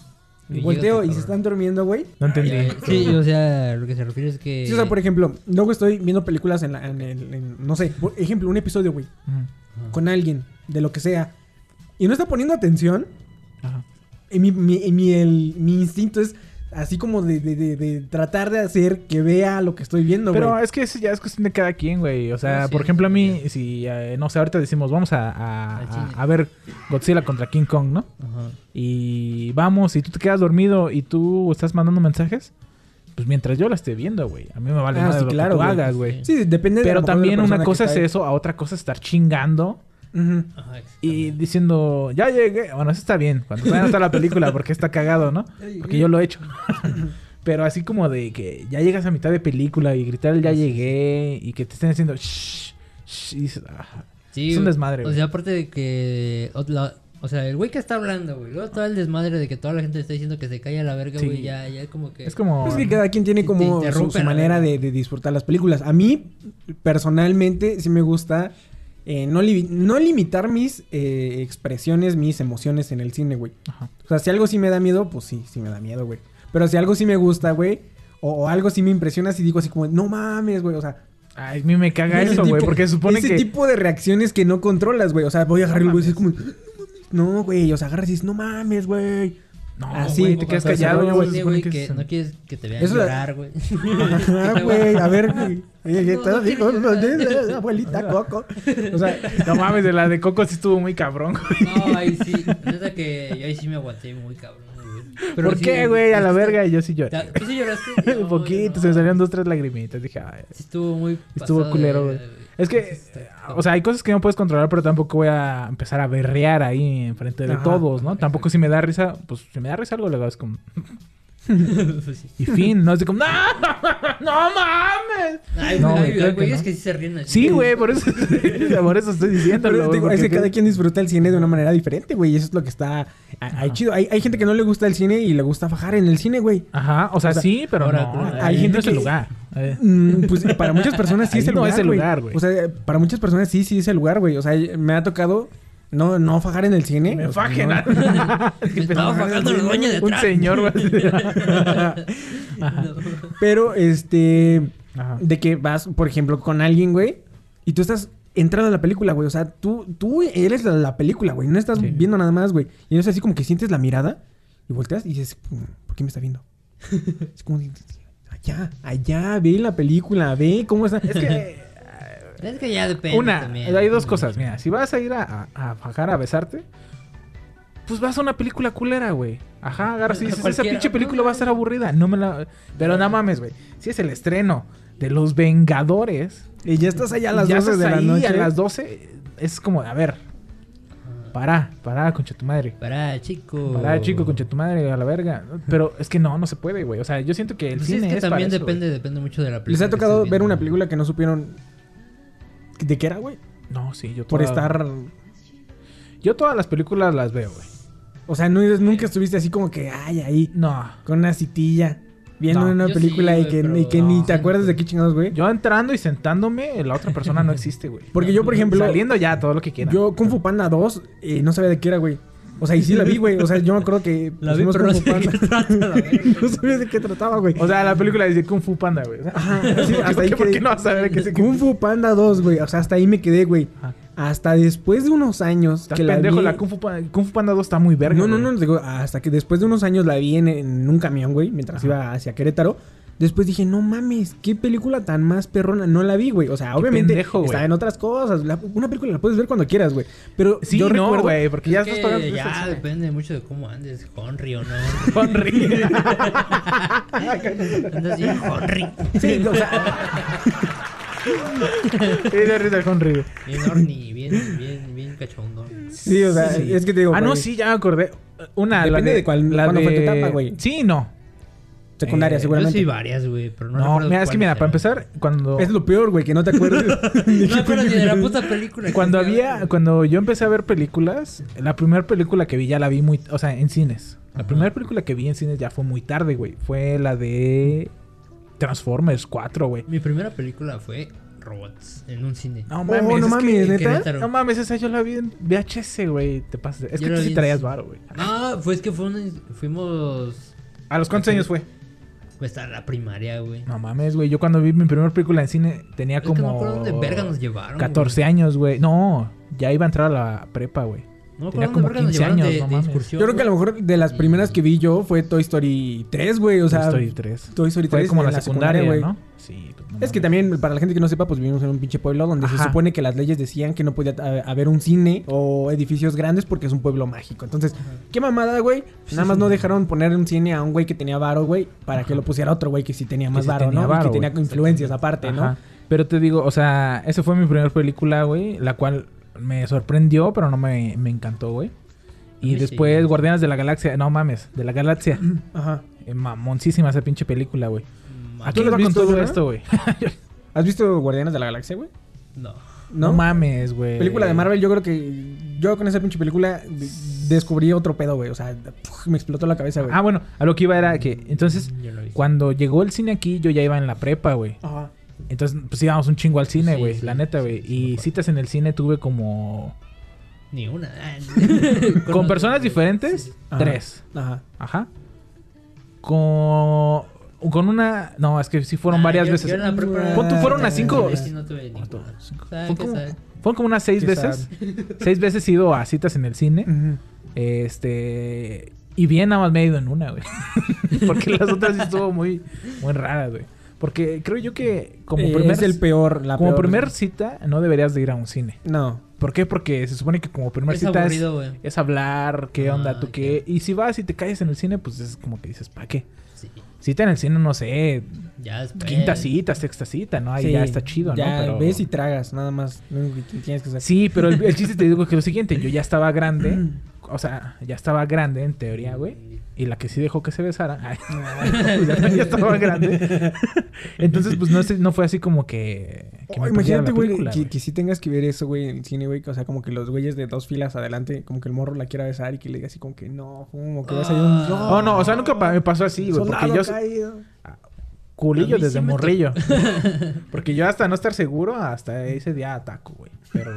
Y volteo y se están durmiendo, güey. No entendí. Eh, Sí, o sea, lo que se refiere es que. Sí, o sea, por ejemplo, luego estoy viendo películas en, la, en el, en- no sé, por ejemplo, un episodio, güey, con alguien, de lo que sea, y no está poniendo atención, Ajá. y mi, mi, y mi, el- mi instinto es así como de, de- de- de tratar de hacer que vea lo que estoy viendo, güey. Pero es que eso ya es cuestión de cada quien, güey. O sea, Sí, por sí, ejemplo, a mí, si, eh, no sé, ahorita decimos, vamos a, a- ver Godzilla contra King Kong, ¿no? Ajá. Y vamos, y tú te quedas dormido y tú estás mandando mensajes, pues mientras yo la esté viendo, güey. A mí me vale Ah, sí, lo claro, que tú güey. hagas, güey. Sí, depende de Pero de la también una cosa es ahí. eso, a otra cosa es estar chingando Ajá, y diciendo, ya llegué. Bueno, eso está bien, cuando todavía no está la película, porque está cagado, ¿no? Porque yo lo he hecho. Pero así como de que ya llegas a mitad de película y gritar el ya llegué y que te estén haciendo shh, shh, y dices, "Ah". Sí, es un güey. desmadre, O güey. sea, aparte de que. O, la- o sea, el güey que está hablando, güey. Luego todo el desmadre de que toda la gente está diciendo que se calle a la verga, Sí. güey. Ya, ya como que. Es como... Es que cada quien tiene como su, manera de disfrutar las películas. A mí, personalmente, sí me gusta eh, no, li- no limitar mis eh, expresiones, mis emociones en el cine, güey. Ajá. O sea, si algo sí me da miedo, pues sí, sí me da miedo, güey. Pero si algo sí me gusta, güey, o, o algo sí me impresiona, si digo así como, no mames, güey, o sea... Ay, a mí me caga ese eso, güey, porque supone ese que... tipo de reacciones que no controlas, güey. O sea, voy a agarrar el güey y es como... No, güey, o sea, agarras y dices, no mames, güey. No, Así, güey, te te quedas callado, güey, que es- no quieres que te vean Eso- llorar, güey. Ajá, güey, a ver, güey. ¿qué No, tal? no Dijo, quiero no, llorar. de- abuelita Coco. O sea, No mames, de la de Coco sí estuvo muy cabrón, güey. No, ahí sí. Neta que yo ahí sí me aguanté muy cabrón, güey. Pero ¿Por sí, qué, güey? A la verga, y yo sí lloré. ¿Tú sí lloraste? Un No, poquito, no. se me salieron dos, tres lagrimitas. Dije, ay. Sí estuvo muy Estuvo culero, güey. Es que, o sea, hay cosas que no puedes controlar, pero tampoco voy a empezar a berrear ahí enfrente de Ajá. todos, ¿no? Tampoco si me da risa, pues si me da risa algo, le es como... Pues sí. Y fin, no es de como... ¡No! ¡No mames! Ay, No, güey, güey, hay- hay güeyes no. que sí se ríen. Sí, güey, por eso, por eso estoy diciendo. pero digo, es que cada quien disfruta el cine de una manera diferente, güey. Y eso es lo que está ahí chido. Hay, hay gente que no le gusta el cine y le gusta fajar en el cine, güey. Ajá, o sea, O sea, sí, pero ahora, no. hay Hay gente no es el lugar. Eh, Mm, Pues para muchas personas sí es el no lugar. es el lugar, güey. O sea, para muchas personas sí, sí es el lugar, güey. O sea, me ha tocado no, no fajar en el cine. Me fajen. no- Me estaba fajando el dueño de Un señor, güey. Pero, este. Ajá. De que vas, por ejemplo, con alguien, güey. Y tú estás entrando a la película, güey. O sea, tú, tú eres la, la película, güey. No estás Sí. viendo nada más, güey. Y no es así como que sientes la mirada y volteas y dices, "Mm, ¿por qué me está viendo? es como, allá, allá, ve la película, ve cómo está. Es que... Es que ya depende. Una, también. hay dos cosas. Mira, si vas a ir a, a, a fajar, a besarte, pues vas a una película culera, güey. Ajá, agarras y dices, esa pinche película va a estar aburrida. No me la... Pero no mames, güey. Si es el estreno de Los Vengadores... Y ya estás allá a las ya 12 estás de la noche. a las 12, es como, a ver, para, para, concha tu madre. Para, chico. Para, chico, concha tu madre, a la verga. Pero es que no, no se puede, güey. O sea, yo siento que el Pues cine es que es para también eso, depende, depende mucho de la película. ¿Les ha tocado ver una película que no supieron de qué era, güey? No, sí, yo Por toda- estar... Yo todas las películas las veo, güey. O sea, no, nunca estuviste así como que, ay, ahí, No. con una citilla, viendo No, una yo película sí, y que, pero y que no. ni te acuerdas de qué chingados, güey. Yo entrando y sentándome, la otra persona no existe, güey. Porque yo, por ejemplo, Saliendo ya, todo lo que quieran. yo Kung Fu Panda 2 eh, no sabía de qué era, güey. O sea, y sí la vi, güey. O sea, yo me acuerdo que La vi, pusimos pero no Kung Fu de qué Panda. trata, la verga. no sabía de qué trataba, güey. O sea, la película dice Kung Fu Panda, güey. O sea, Ajá, sí, hasta ¿por ahí qué- por qué no vas a ver qué es Kung Fu Panda 2, güey. O sea, hasta ahí me quedé, güey. Hasta después de unos años Estás que la pendejo, vi... la Kung Fu, Panda, Kung Fu Panda 2 está muy verga, No, no, no, digo, hasta que después de unos años la vi en, en un camión, güey, mientras iba hacia Querétaro. Después dije, no mames, qué película tan más perrona. No la vi, güey. O sea, Qué obviamente pendejo, está en otras cosas. La- una película la puedes ver cuando quieras, güey. Pero Sí, yo no, recuerdo... güey, porque ya Es estás pagando. ya ese- depende mucho de cómo andes, Henry o no. Henry. Andas bien Henry. Sí, o sea, Sí, de risa Henry. güey. Bien horny, bien, bien, bien cachondo. sí, o sea, Sí. es que te digo... Ah, no, sí, ya me acordé. Una, la Depende de cuál- cuándo fue tu etapa, güey. Sí, no. Secundaria, Eh, Yo seguramente. sí varias, güey, pero no No, mira, es que mira, para empezar, cuando... Es lo peor, güey, que no te acuerdes. eran. No me acuerdo ni de la puta película. Cuando había, cuando yo empecé a ver películas, la primera película que vi ya la vi muy, o sea, en cines. La Ajá. primera película que vi en cines ya fue muy tarde, güey. Fue la de Transformers 4, güey. Mi primera película fue Robots en un cine. No Oh, mames, no es mames, que- En ¿neta? Querétaro. No mames, esa yo la vi en VHS, güey. Te pasas. Es Yo que tú sí traías varo, güey. No, fue es que fue un- fuimos ¿A los cuántos años fue? Pues, a la primaria, güey. No mames, güey. Yo cuando vi mi primera película en cine tenía Es que no me como acuerdo dónde verga nos llevaron. 14 años, güey. No, ya iba a entrar a la prepa, güey. No tenía como dónde verga nos 15 llevaron años, de, no mames. Yo creo que a lo mejor de las primeras que vi yo fue Toy Story 3, güey. O sea, Toy Story 3. Toy Story Fue 3 como en la secundaria, güey. ¿no? Sí. pues, no Es que también, para la gente que no sepa, pues vivimos en un pinche pueblo donde se supone que las leyes decían que no podía ha- haber un cine o edificios grandes porque es un pueblo mágico. Entonces, qué mamada, güey. Nada más no dejaron poner un cine a un güey que tenía varo, güey, para que lo pusiera otro güey que sí tenía más varo, ¿no? y que tenía influencias aparte, Ajá. ¿no? Pero te digo, o sea, esa fue mi primera película, güey, la cual me sorprendió, pero no me, me encantó, güey. Y después sí. Guardianes de la Galaxia, no mames, de la Galaxia. Ajá. Eh, mamoncísima esa pinche película, güey. ¿A ¿Tú qué la va has con visto, todo esto, güey? ¿Has visto Guardianes de la Galaxia, güey? No. No, ¿No? mames, güey. Película de Marvel, yo creo que yo con esa pinche película de- descubrí otro pedo, güey. O sea, puf, me explotó la cabeza, güey. Ah, bueno, a lo que iba era que entonces vi. cuando llegó el cine aquí yo ya iba en la prepa, güey. Ajá. Entonces, pues íbamos un chingo al cine, güey. sí, la neta, güey. sí, y citas en el cine tuve como... Ni una. Con personas diferentes, Ajá. tres. Ajá. Ajá. Con... Con una... No, es que sí fueron Ah, varias yo- veces. yo en la prepa- Pon tú, fueron unas cinco-. Fueron como unas seis veces. Seis veces he ido a citas en el cine. Ujú. Este. Y bien, nada más me he ido en una, güey. Porque las otras sí estuvo muy, muy raras, güey. Porque creo yo que como Eh, primer, es el peor, la como peor. primer cita no deberías de ir a un cine. No. ¿Por qué? Porque se supone que como primer Es cita es, aburrido, güey. es hablar, qué Ah, onda, tú qué. Y si vas y te calles en el cine, pues es como que dices, ¿para qué? Sí. Cita en el cine, no sé, Ya después. quinta cita, sexta cita, ¿no? Ahí Sí, ya está chido, ya ¿no? Pero... ves y tragas, nada más. Lo único que tienes que. Sí, pero el, el chiste te digo que lo siguiente, yo ya estaba grande, o sea, ya estaba grande en teoría, güey. Y la que sí dejó que se besara, ay, ya, ya estaba grande. Entonces, pues no, no fue así como que... que Oh, me imagínate, güey, que, güey. que sí tengas que ver eso, güey, en el cine, güey. O sea, como que los güeyes de dos filas adelante, como que el morro la quiera besar y que le diga así como que no, como que vas a ir un... Oh, no, o sea, nunca pa- me pasó así, güey. Porque yo... caído. Culillo desde sí morrillo. porque yo hasta no estar seguro, hasta ese día ataco, güey. Pero,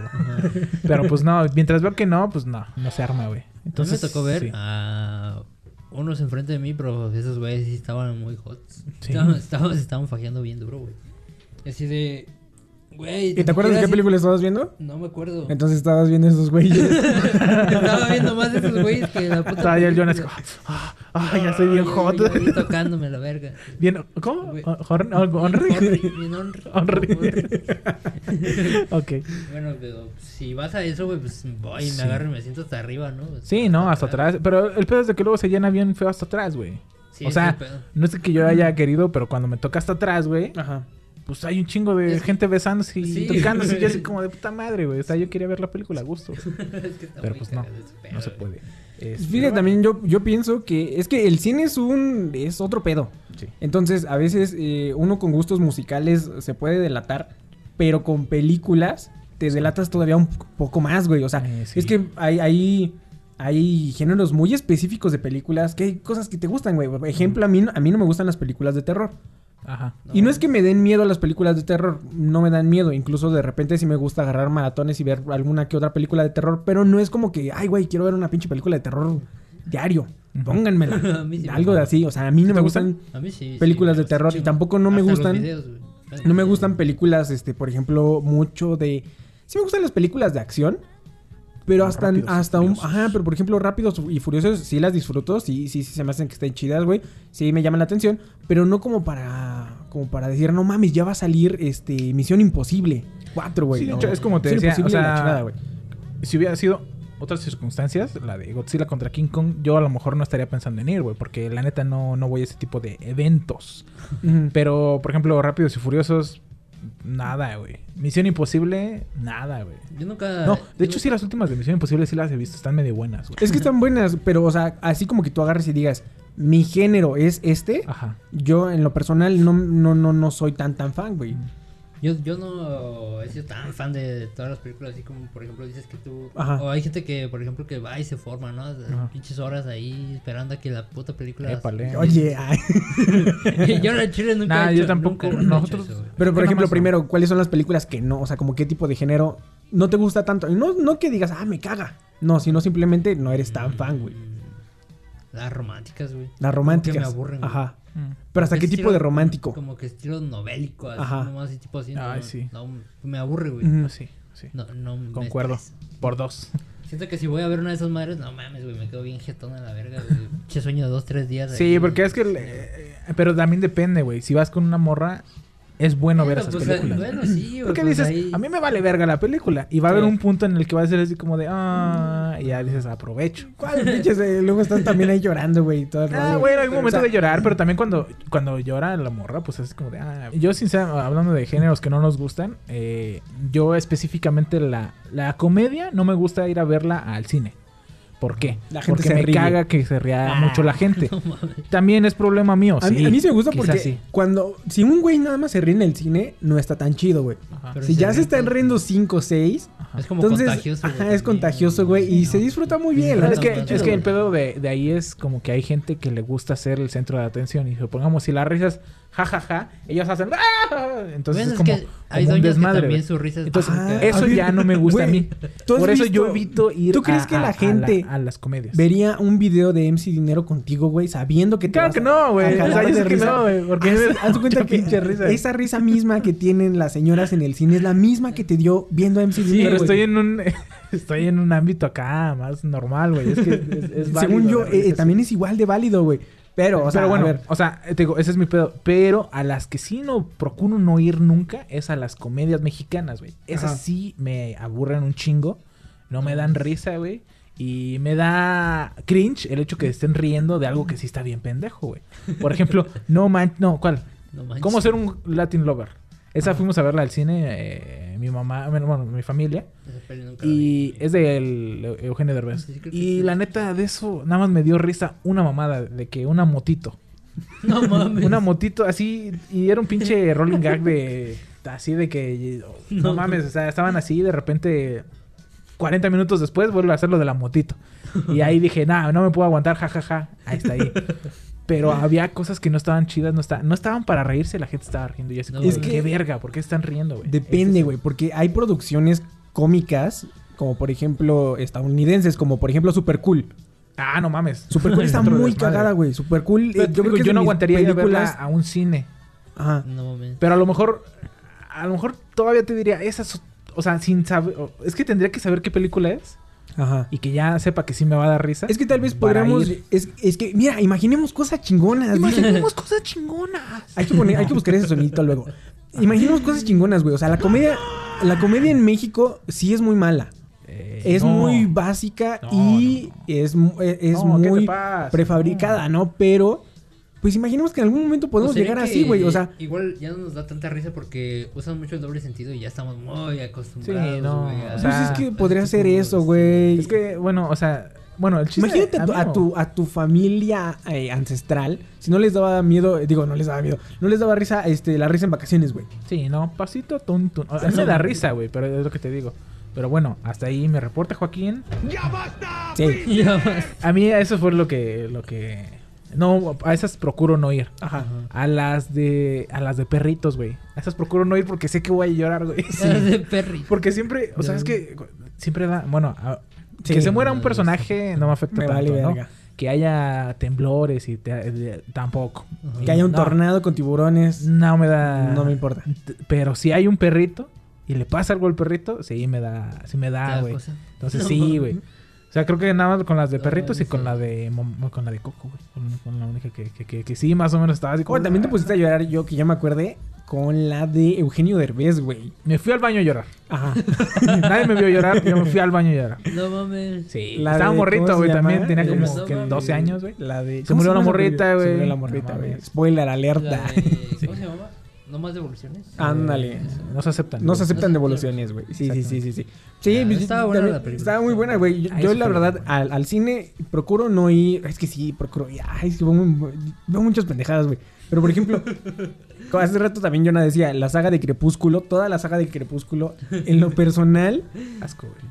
pero pues no, mientras veo que no, pues no, no se arma, güey. Entonces me tocó ver sí. a unos enfrente de mí, pero esos güeyes sí estaban muy hot. Sí. Estaban, estaban, estaban fajeando bien duro, güey. Así de. Güey. ¿Y te acuerdas de qué película estabas viendo? No me acuerdo. Entonces estabas viendo esos güeyes. Estaba viendo más de esos güeyes que la puta. Estaba ahí el Jonas ah, ah, ya soy bien hot. yo tocándome la verga. Bien, ¿cómo? Honry. Bien. Honry. ok. Bueno, pero si vas a eso, güey, pues voy y me Sí. agarro y me siento hasta arriba, ¿no? Sí, no, hasta atrás. Pero el pedo es de que luego se llena bien feo hasta atrás, güey. Sí, o sea, no es que yo haya querido, pero cuando me toca hasta atrás, güey, Ajá. Pues hay un chingo de Es- gente besándose y Sí, tocándose. Y yo así como de puta madre, güey. O sea, yo quería ver la película a gusto. Es que está Pero muy pues no, no se puede. Este, Fíjate, también yo, yo pienso que es que el cine es un... es otro pedo. sí. Entonces, a veces eh, uno con gustos musicales se puede delatar, pero con películas te delatas todavía un poco más, güey. O sea, Eh, sí. es que hay, hay, hay géneros muy específicos de películas que hay cosas que te gustan, güey. Por ejemplo, a mí, a mí no me gustan las películas de terror. Ajá. Y no es que me den miedo las películas de terror, no me dan miedo. Incluso de repente sí me gusta agarrar maratones y ver alguna que otra película de terror, pero no es como que, ay, güey, quiero ver una pinche película de terror diario. Pónganmela. Sí Algo de así. O sea, a mí no ¿Sí me gustan gustan? A mí sí. películas sí, de terror y tampoco no me gustan- videos. No me gustan películas, este, por ejemplo, mucho de. Sí me gustan las películas de acción. Pero hasta, Rápidos hasta un. Ajá, pero por ejemplo, Rápidos y Furiosos sí las disfruto. Sí, sí, sí se me hacen que estén chidas, güey. Sí me llaman la atención. Pero no como para. Como para decir, no mames, ya va a salir este Misión Imposible 4, güey. Sí, de no. hecho, es como te decía, o la sea, chingada, güey. Si hubiera sido otras circunstancias, la de Godzilla contra King Kong, yo a lo mejor no estaría pensando en ir, güey. Porque la neta no, no voy a ese tipo de eventos. Pero, por ejemplo, Rápidos y Furiosos, nada, güey. Misión Imposible, nada, güey. Yo nunca. No, de hecho sí las últimas de Misión Imposible sí las he visto, están medio buenas, güey. Es que están buenas, pero, o sea, así como que tú agarres y digas, mi género es este. Ajá. Yo, en lo personal, no, no, no, no soy tan, tan fan, güey. Yo, yo no he sido tan fan de todas las películas, así como por ejemplo dices que tú... Ajá. O hay gente que, por ejemplo, que va y se forma, ¿no? Pinches horas ahí esperando a que la puta película... Épale. Oye, ay. yo en chile nunca Nah, he yo hecho- tampoco, nunca- he hecho nosotros- eso. Pero, por ¿Qué ejemplo, primero, ¿cuáles son las películas que no? O sea, como qué tipo de género no te gusta tanto. Y no, no que digas, ah, me caga. No, sino simplemente no eres tan fan, güey. Las románticas, güey. Las románticas. Como que me aburren, güey. Ajá. Pero hasta qué que tipo de romántico. Como que estilo novélico, así, Ajá. nomás así, tipo así. Ay, no, sí. no, me aburre, güey. Sí, sí. No, no me Concuerdo. Por dos. Siento que si voy a ver una de esas madres, no mames, güey, me quedo bien jetón a la verga, güey. Che sueño de dos, tres días. Sí, ahí, porque es que... eh, pero también depende, güey. Si vas con una morra, es bueno ver esas pues, películas. Bueno, sí. Porque pues, dices, ahí- a mí me vale verga la película. Y va a haber Sí. un punto en el que va a ser así como de, ah, y ya dices, aprovecho. ¿Cuál pinches? eh, luego están también ahí llorando, güey. todo el Ah, bueno, hay un momento o sea, de llorar, pero también cuando, cuando llora la morra, pues es como de, ah. Yo, sinceramente, hablando de géneros que no nos gustan, eh, yo específicamente la, la comedia no me gusta ir a verla al cine. ¿Por qué? La gente porque se me ríe. caga que se ría Ah, mucho la gente. No mames. También es problema mío, A, mí, sí, a mí sí me gusta porque sí. cuando... Si un güey nada más se ríe en el cine, no está tan chido, güey. Ajá. Pero Si se ya se están riendo 5 o 6... Es como Entonces, contagioso. güey, ajá, es contagioso, güey. Y se disfruta muy bien. es que, es que el pedo de, de ahí es como que hay gente que le gusta ser el centro de atención. Y supongamos, si las risas ja, ja, ja, ellos hacen... "Ah". Entonces Bueno, es como, que hay como un doñas desmadre. que también güey. su risa es Entonces, Ah, eso ver, ya no me gusta a mí. ¿tú has Por eso yo evito ir ¿Tú crees a- que la a- a gente a las comedias. Vería un video de MC Dinero contigo, güey, sabiendo que te Claro vas que no, güey. O sea, yo que risa. no, güey. Porque Haz, haz de cuenta que pinche risa. esa risa misma que tienen las señoras en el cine es la misma que te dio viendo a MC Dinero. pero estoy en un estoy en un ámbito acá más normal, güey. Es que es, es Según válido yo, la risa, eh, sí. también es igual de válido, güey. Pero, o sea, pero bueno, a ver, o sea, te digo, ese es mi pedo. Pero a las que sí no procuro no ir nunca es a las comedias mexicanas, güey. Esas Ajá. sí me aburren un chingo. No me dan risa, güey. Y me da cringe el hecho que estén riendo de algo que sí está bien pendejo, güey. Por ejemplo, no man... No, ¿cuál? No manches. ¿Cómo ser un Latin lover? Esa fuimos a verla al cine, eh, mi mamá, bueno, mi familia. Y es de el- Eugenio Derbez. Sí, creo que Y sí. la neta de eso nada más me dio risa una mamada de que una motito. No mames. Una motito así y era un pinche rolling gag de así de que no, No. mames, o sea, estaban así y de repente 40 minutos después vuelvo a hacer lo de la motito. Y ahí dije, "Nah, no me puedo aguantar, jajaja." Ahí está ahí. Pero había cosas que no estaban chidas, no, está, no estaban para reírse, la gente estaba riendo. Y así No, como, es ¿qué que- verga? ¿Por qué están riendo, güey? depende, güey, porque hay producciones cómicas, como por ejemplo estadounidenses, como por ejemplo Super Cool. Ah, no mames. Super Cool está muy cagada, güey. Super Cool, eh, Pero yo yo, creo que yo no aguantaría ir a verla películas- a un cine. Ajá. No mames. Pero a lo mejor, a lo mejor todavía te diría, esas, o sea, sin saber, es que tendría que saber qué película es Ajá. y que ya sepa que sí me va a dar risa. Es que tal vez podríamos. Es, es que, mira, imaginemos cosas chingonas. Imaginemos cosas chingonas. Hay que, poner, hay que buscar ese sonidito luego. Imaginemos cosas chingonas, güey. O sea, la comedia. La comedia en México sí es muy mala. Eh, Es no. muy básica No, y es, es No, ¿qué te muy prefabricada, ¿no? Pero. Pues imaginemos que en algún momento podemos llegar así, güey. O sea, Igual ya no nos da tanta risa porque usan mucho el doble sentido y ya estamos muy acostumbrados. Sí, no, a- o pues sea, es que podría ser eso, güey. Es que, bueno, o sea, bueno, el chiste... Imagínate a a tu, a tu familia eh, ancestral, si no les daba miedo, eh, digo, no les daba miedo, no les daba risa este, la risa en vacaciones, güey. Sí, no, pasito, tun. A mí me da risa, güey, pero es lo que te digo. Pero bueno, hasta ahí me reporta Joaquín. Sí. Ya vas. A mí eso fue lo que, lo que... No, a esas procuro no ir. Ajá. A las de. A las de perritos, güey. A esas procuro no ir porque sé que voy a llorar, güey. Las de Perry. Porque siempre. O sea, es que. Siempre da. Bueno, a- Sí. que se muera un personaje no me afecta Me tanto, vale ¿no? verga. Que haya temblores y te- de- tampoco. Ajá. Que haya un No. tornado con tiburones, No me da. no me importa. Pero si hay un perrito y le pasa algo al perrito, sí me da. Sí me ¿Te da, güey. Entonces No sí, güey. O sea, creo que nada más con las de perritos y sí. con la de con la de Coco, güey. Con, con la única que, que, que, que sí, más o menos estaba así como. También te pusiste a llorar, yo que ya me acuerde, con la de Eugenio Derbez, güey. Me fui al baño a llorar. Ajá. Nadie me vio llorar, yo me fui al baño a llorar. No mames. Sí, La estaba de- morrito, ¿cómo se güey. También tenía como No que mames. 12 años, güey. La de... Se ¿cómo murió la morrita, película? Se güey. murió la morrita, güey. Spoiler La alerta. de- ¿Cómo se llama? ¿No más devoluciones? Ándale. Eh, No se aceptan. No se aceptan devoluciones, güey. Sí, sí, sí, sí, sí. Sí, pues, estaba buena también- la película. Estaba muy buena, güey. Yo, la verdad, al, al cine procuro no ir. Es que sí, procuro ir. Ay, es que veo, muchas pendejadas, güey. Pero, por ejemplo, como hace rato también Jonah decía, la saga de Crepúsculo, toda la saga de Crepúsculo, en lo personal. Asco, güey.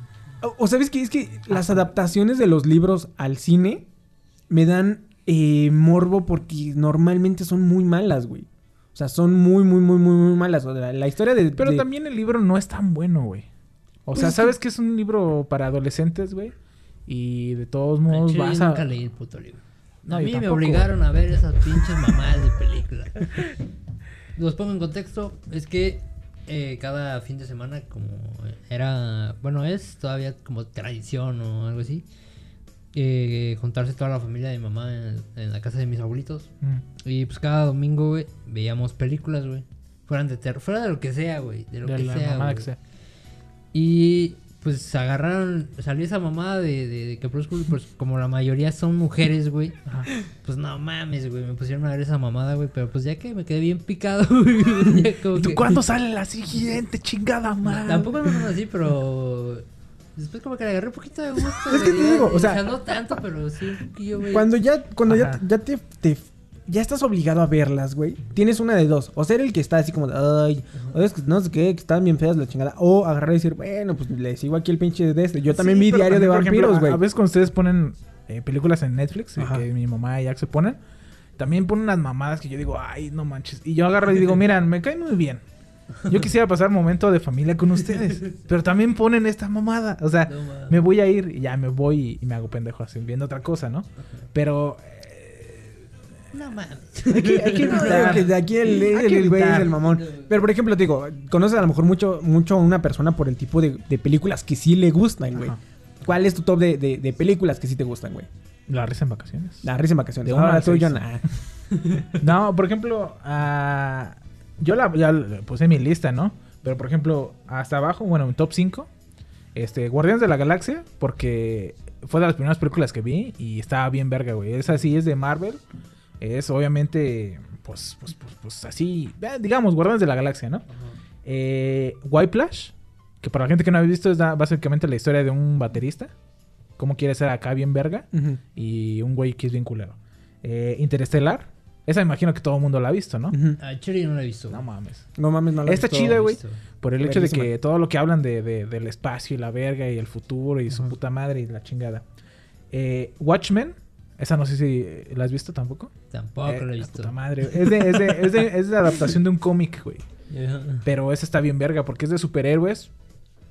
O, o sabes qué? Es que las adaptaciones de los libros al cine me dan eh, morbo porque normalmente son muy malas, güey. O sea, son muy, muy, muy, muy, muy malas. O sea, la historia de. Pero de- también el libro no es tan bueno, güey. O Pues sea, es ¿sabes que es un libro para adolescentes, güey? Y de todos modos vas yo a... nunca leí el puto libro. No, a mí me obligaron a ver esas pinches mamadas de película. Los pongo en contexto. Es que eh, cada fin de semana, como era. Bueno, es todavía como tradición o algo así. Eh, juntarse toda la familia de mi mamá en, en la casa de mis abuelitos. Mm. Y pues cada domingo, güey, veíamos películas, güey. Fueran de terror, fuera de lo que sea, güey. De lo De que la sea. que. Y pues agarraron, salió esa mamada de, de, de que pues como la mayoría son mujeres, güey. Pues no mames, güey, me pusieron a ver esa mamada, güey. Pero pues ya que me quedé bien picado, güey. ya como ¿Y tú que- cuándo sale la siguiente, chingada madre? Tampoco me mandan así, pero... Después como que le agarré un poquito de gusto, Es que te digo, o sea- no tanto, pero sí un poquillo, güey. Cuando ya, cuando ya, Ajá. ya te, te- ya estás obligado a verlas, güey. Tienes una de dos. O ser el que está así como de, ay, o es que no sé qué, que están bien feas la chingada. O agarrar y decir, bueno, pues le sigo aquí el pinche de este. Yo también Sí, vi pero Diario de también, Vampiros, güey. A veces cuando ustedes ponen eh, películas en Netflix, eh, Ajá. que mi mamá y Jack se ponen, también pone unas mamadas que yo digo, ay, no manches. Y yo agarro y digo, miran, me cae muy bien. Yo quisiera pasar momento de familia con ustedes. Pero también ponen esta mamada. O sea, No me voy a ir y ya me voy y me hago pendejo así, viendo otra cosa, ¿no? Pero No mames. hay que, hay que No, evitar. que de aquí el, el güey es evitar. el mamón. Pero por ejemplo, te digo, conoces a lo mejor mucho, mucho a una persona por el tipo de, de películas que sí le gustan, güey. ¿Cuál es tu top de, de- de películas que sí te gustan, güey? La risa en vacaciones. La risa en vacaciones. De Ahora tú y yo. No, por ejemplo, ah, yo la, ya la puse en mi lista, ¿no? Pero por ejemplo, hasta abajo, bueno, en top 5, este, Guardianes de la Galaxia, porque fue de las primeras películas que vi y estaba bien verga, güey. Esa sí es de Marvel. Es obviamente, pues, pues, pues, pues así, eh, digamos, Guardianes de la Galaxia, ¿no? Eh, Whiplash, que para la gente que no ha visto es básicamente la historia de un baterista. Cómo quiere ser acá bien verga y un güey que es bien culero. Eh, Interestelar. Esa me imagino que todo el mundo la ha visto, ¿no? ujú. Ah, Chiri no la he visto. No mames. No mames, no la he Está visto. chida, güey. Por el hecho de que todo lo que hablan de, de- del espacio y la verga y el futuro y su Ujú. puta madre y la chingada. Eh, Watchmen. Esa no sé si eh, la has visto tampoco. Tampoco Eh, la he la visto. puta madre. Es de, es, de, es, de, es de adaptación de un cómic, güey. Pero esa está bien verga porque es de superhéroes,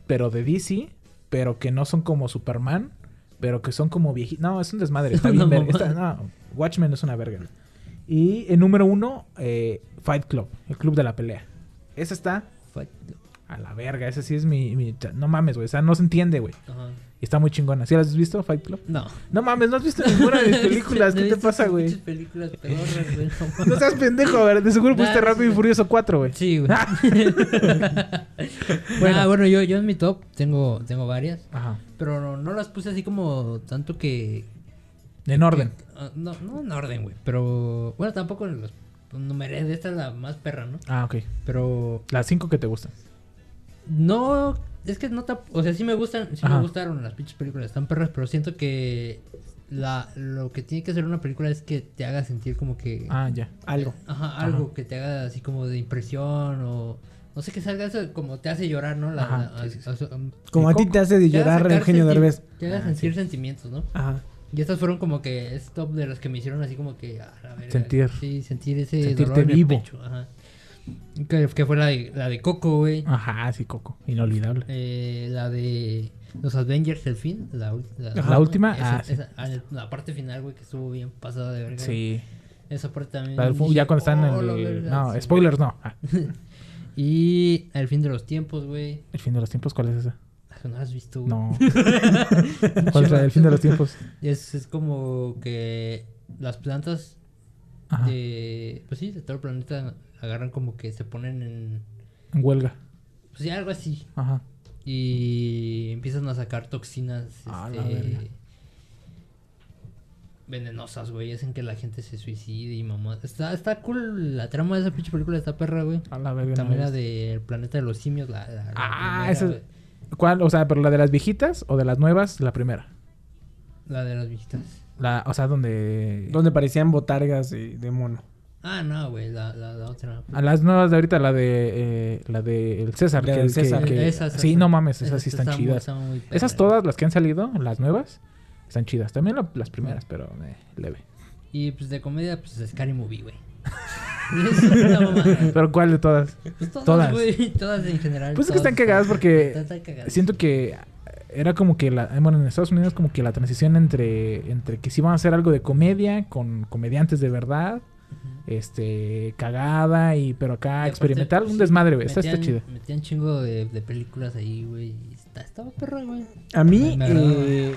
pero de DC, pero que no son como Superman, pero que son como viejitos. No, es un desmadre. Está bien No, verga. Está- no, Watchmen es una verga. Y en número uno, eh, Fight Club, el club de la pelea. Esa está Fuck. a la verga. Esa sí es mi. mi- no mames, güey. O sea, no se entiende, güey. Ajá. Y está muy chingona. ¿Sí la has visto, Fight Club? No. No mames, no has visto ninguna de mis películas. ¿Qué te pasa, güey? pinches películas pedorras, güey. no seas pendejo, ver. De seguro pusiste Nah, Rápido y. Furioso 4, güey. Sí, güey. Bueno. bueno, bueno yo, yo en mi top tengo, tengo varias. Ajá. Pero no, no las puse así como tanto que. En orden. que- ah, no, no en orden, güey. Pero. Bueno, tampoco los numeré. De esta es la más perra, ¿no? Ah, ok. Pero. Las 5 que te gustan. No. Es que no. O sea, sí me gustan. Sí Ajá. me gustaron las pinches películas. Están perras. Pero siento que. La, lo que tiene que hacer una película es que te haga sentir como que. Ah, ya. Algo. Ajá, algo que te haga así como de impresión o. No sé que salga eso como te hace llorar, ¿no? La, Ajá, la- sí, sí, sí. a- a- um, Como a ti te hace de llorar Eugenio Derbez. Te haga Ah, sentir sentimientos, ¿no? Ajá. Y estas fueron como que es top de las que me hicieron así como que. a la verga, Sentir. Sí, sentir ese Sentirte dolor en el vivo. pecho, Ajá. Que, que fue la de, la de Coco, güey. Ajá, sí, Coco. Inolvidable. Eh, la de los Avengers, el fin. La, la. ¿La última? Esa- Ah, esa- ah, la parte final, güey, que estuvo bien pasada de verga. Sí. Esa parte también. Dije, ya cuando están "Oh, en la el... verga", No, sí, spoilers no. Ah, Y El fin de los tiempos, güey. el fin de los tiempos, ¿cuál es esa? Ah, No has visto, güey. No. ¿Cuál es la del fin de los tiempos? Es, es como que las plantas Ajá. de. Pues sí, de todo el planeta agarran como que se ponen en. En huelga. Pues sí, algo así. Ajá. Y empiezan a sacar toxinas. Ah, este, venenosas, güey. Hacen que la gente se suicide y mamá. Está, está cool la trama de esa pinche película, está perra, güey. A la verga. no También la la del planeta de los simios, la. la- la Ah, primera, esa-. ¿Cuál? O sea, pero la de las viejitas o de las nuevas, la primera. La de las viejitas. La, o sea, donde... Donde parecían botargas de, de mono. Ah, no, güey, la, la, la otra. A las nuevas de ahorita, la de... eh, la de el César. La que- del que- César. que- Esas, sí, esas. no mames, esas Esas sí están están muy- chidas. están muy Esas todas, las que han salido, las nuevas, están chidas. También la- las primeras, pero eh, leve. Y pues de comedia, pues Scary Movie, güey. Pero ¿cuál de todas? Pues todas, todas. güey. Todas en general. Pues es que están cagadas porque están- están cagadas. Siento que era como que la, bueno, en Estados Unidos como que la transición entre, entre que sí van a hacer algo de comedia con comediantes de verdad, este, cagada y pero acá Y aparte, experimental, un sí, desmadre, güey. Está, chido. Metían chingo de, de películas ahí, güey. Está- Estaba perra, güey. A mí, eh,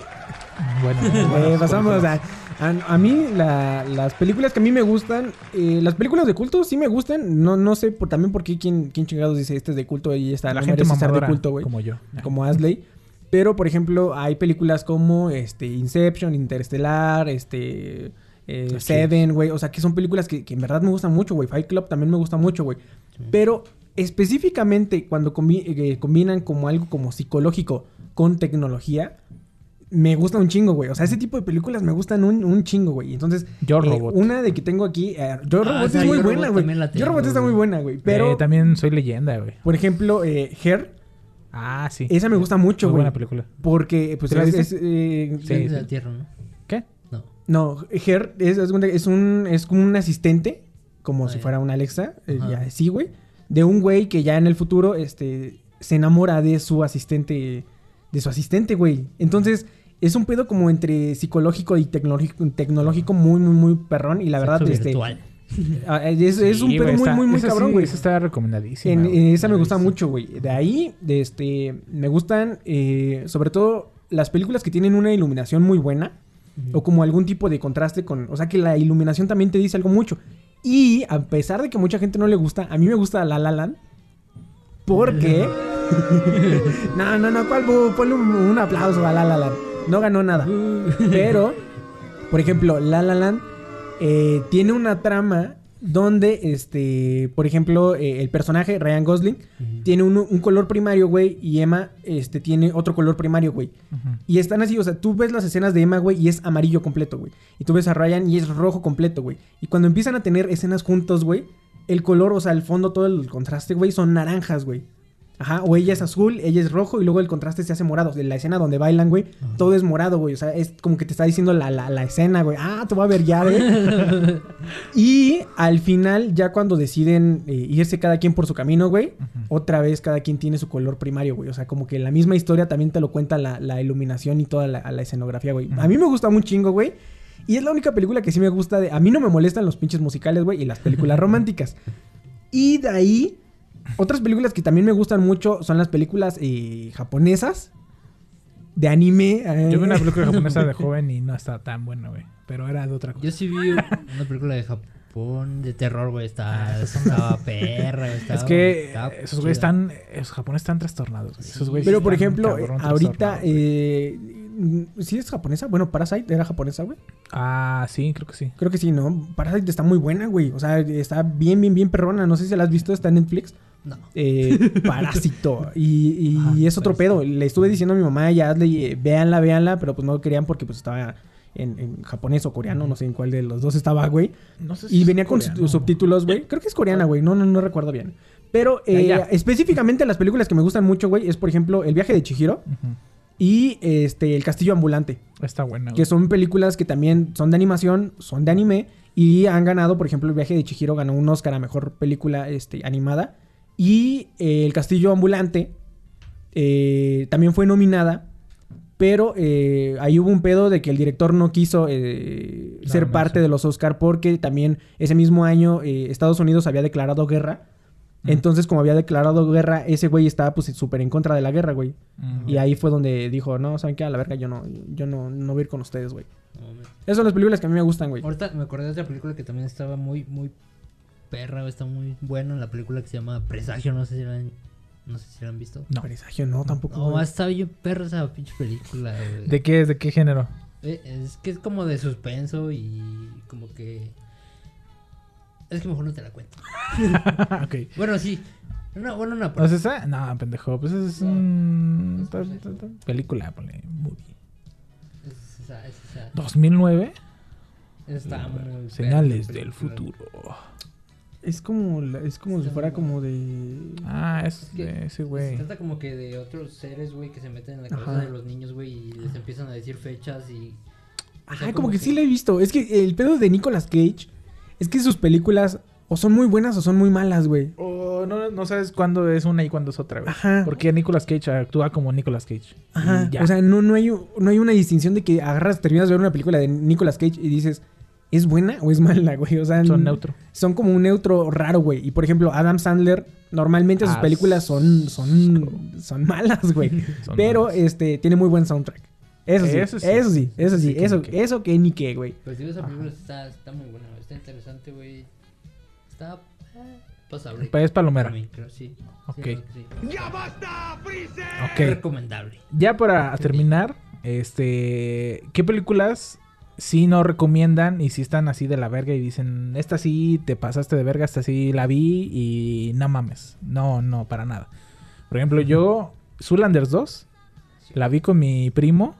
Bueno, eh, pasamos a, a, a mí la- las películas que a mí me gustan, eh, las películas de culto sí me gustan. No, no sé por, también por qué quién, quién chingados dice este es de culto y esta la no gente merece ser de mamadora culto, güey. como yo. Como Asley. Pero, por ejemplo, hay películas como este Inception, Interestelar, este eh, Seven, güey. O sea, que son películas que, que en verdad me gustan mucho, güey. Fight Club también me gusta mucho, güey. Pero específicamente cuando combi- eh, combinan como algo como psicológico con tecnología, me gusta un chingo, güey. O sea, ese tipo de películas me gustan un, un chingo, güey. Entonces, Yo, eh, Robot. una de que tengo aquí, eh, Yo Ah, Robot esa es muy Yo, buena, Robot güey. Yo Robot está muy buena, güey. Pero, Eh, también soy leyenda, güey. por ejemplo, eh, Her, Ah, sí. esa me gusta mucho, Muy güey. buena película. Porque, pues, ¿Sí la es, es, eh, Sí, Es de sí. la tierra, ¿no? ¿Qué? No. No, Her es, es un, es como un asistente, como si Vaya. fuera una Alexa, eh, ya, sí, güey, de un güey que ya en el futuro, este, se enamora de su asistente, de su asistente, güey. Entonces, es un pedo como entre psicológico y tecnológico, tecnológico muy, muy, muy perrón. Y la verdad, Sexo este, virtual. ah, es, es un Sí, pedo muy, muy, muy esa cabrón, sí, güey. Esa está recomendadísima. En, en esa me gusta mucho, güey. De ahí, de este, me gustan, eh, sobre todo, las películas que tienen una iluminación muy buena. O como algún tipo de contraste con... O sea, que la iluminación también te dice algo mucho. Y a pesar de que mucha gente no le gusta, a mí me gusta La La Land. Porque... no, no, no, ¿cuál? Ponle un, un aplauso a La La Land. No ganó nada. Pero, por ejemplo, La La Land eh, tiene una trama donde, este, por ejemplo, eh, el personaje Ryan Gosling tiene un, un color primario, güey, y Emma, este, tiene otro color primario, güey. Y están así, o sea, tú ves las escenas de Emma, güey, y es amarillo completo, güey. Y tú ves a Ryan y es rojo completo, güey. Y cuando empiezan a tener escenas juntos, güey, el color, o sea, el fondo, todo el contraste, güey, son naranjas, güey. Ajá, o ella es azul, ella es rojo y luego el contraste se hace morado. La escena donde bailan, güey, todo es morado, güey. O sea, es como que te está diciendo la, la, la escena, güey. Ah, te voy a ver ya, güey. y al final, ya cuando deciden eh, irse cada quien por su camino, güey, otra vez cada quien tiene su color primario, güey. O sea, como que la misma historia también te lo cuenta la, la iluminación y toda la, la escenografía, güey. A mí me gusta un chingo, güey. Y es la única película que sí me gusta de... A mí no me molestan los pinches musicales, güey, y las películas románticas. Y de ahí, otras películas que también me gustan mucho son las películas eh, japonesas. De anime. eh. Yo vi una película japonesa de joven y no está tan buena, güey. Pero era de otra cosa. Yo sí vi una película de Japón de terror, güey. Estaba, estaba perra, güey. estaba- Es que estaba esos güeyes están... Esos japoneses están trastornados, güey. Esos güeyes Pero por ejemplo, cabrón eh, ahorita... Eh, ¿Sí es japonesa? Bueno, Parasite era japonesa, güey. Ah, sí, creo que sí. Creo que sí, ¿no? Parasite está muy buena, güey. O sea, está bien, bien, bien perrona. No sé si la has visto, está en Netflix. No. Eh, Parásito. Y, y Ah, es otro Parásito. pedo. Le estuve diciendo a mi mamá, ya hazle, eh, véanla, véanla, pero pues no querían porque pues estaba en, en japonés o coreano, no sé en cuál de los dos estaba, güey. No sé si Y venía con coreano. sub- subtítulos, güey. Creo que es coreana, güey. No, no, no recuerdo bien. Pero eh, Ya, ya. específicamente las películas que me gustan mucho, güey, es por ejemplo El viaje de Chihiro y este El castillo ambulante. Está buena, Que güey. son películas que también son de animación, son de anime y han ganado, por ejemplo, El viaje de Chihiro ganó un Oscar a mejor película este, animada y eh, El castillo ambulante eh, también fue nominada, pero eh, ahí hubo un pedo de que el director no quiso eh, ser parte de los Oscar porque también ese mismo año Estados Unidos había declarado guerra. Entonces, como había declarado guerra, ese güey estaba pues súper en contra de la guerra, güey. Y ahí fue donde dijo, no, ¿saben qué? A la verga, yo no, yo no, no voy a ir con ustedes, güey. Esas son las películas que a mí me gustan, güey. Ahorita me acordé de otra película que también estaba muy, muy perra, está muy buena. La película que se llama Presagio, no sé si la han, no sé si la han visto. No. Presagio, no, tampoco. No, güey. está bien perra esa pinche película, güey. ¿De qué es? ¿De qué género? Eh, Es que es como de suspenso y como que... Es que mejor no te la cuento. Bueno, sí. Una, bueno, una... ¿No es esa? No, pendejo. Pues es un... ta- ta- ta- Película, ponle. Movie. Es esa, es esa. ¿2009? Está muy Señales del futuro. Es como, la- es como si fuera como de... Ah, es Es que de ese Se güey. trata como que de otros seres, güey, que se meten en la cabeza Ajá. de los niños, güey, y les empiezan a decir fechas y... o Ajá, sea, como, que, sí la he visto. Es que el pedo de Nicolas Cage es que sus películas o son muy buenas o son muy malas, güey. O no, no sabes cuándo es una y cuándo es otra, güey. Ajá. Porque Nicolas Cage actúa como Nicolas Cage. Ajá. O sea, no, no, hay, no hay una distinción de que agarras, terminas de ver una película de Nicolas Cage y dices, ¿es buena o es mala, güey? O sea, Son neutro. Son como un neutro raro, güey. Y por ejemplo, Adam Sandler, normalmente sus Asco. películas son, son, son malas, güey. Son Pero malas. este tiene muy buen soundtrack. Eso sí, Eso eso sí. sí, eso sí, Sí, que eso, ni qué. eso que ni qué, güey. Pero si ves esa película está, está muy buena, güey, está interesante, güey. Está eh, pasable. Pues es palomera. Para mí, creo, sí. Sí, Ok. creo que sí. Ok. Recomendable. Ya para terminar, este, ¿qué películas sí no recomiendan y si están así de la verga y dicen, esta sí te pasaste de verga, esta sí la vi y no mames? No, no, para nada. Por ejemplo, yo, Zulanders 2, la vi con mi primo.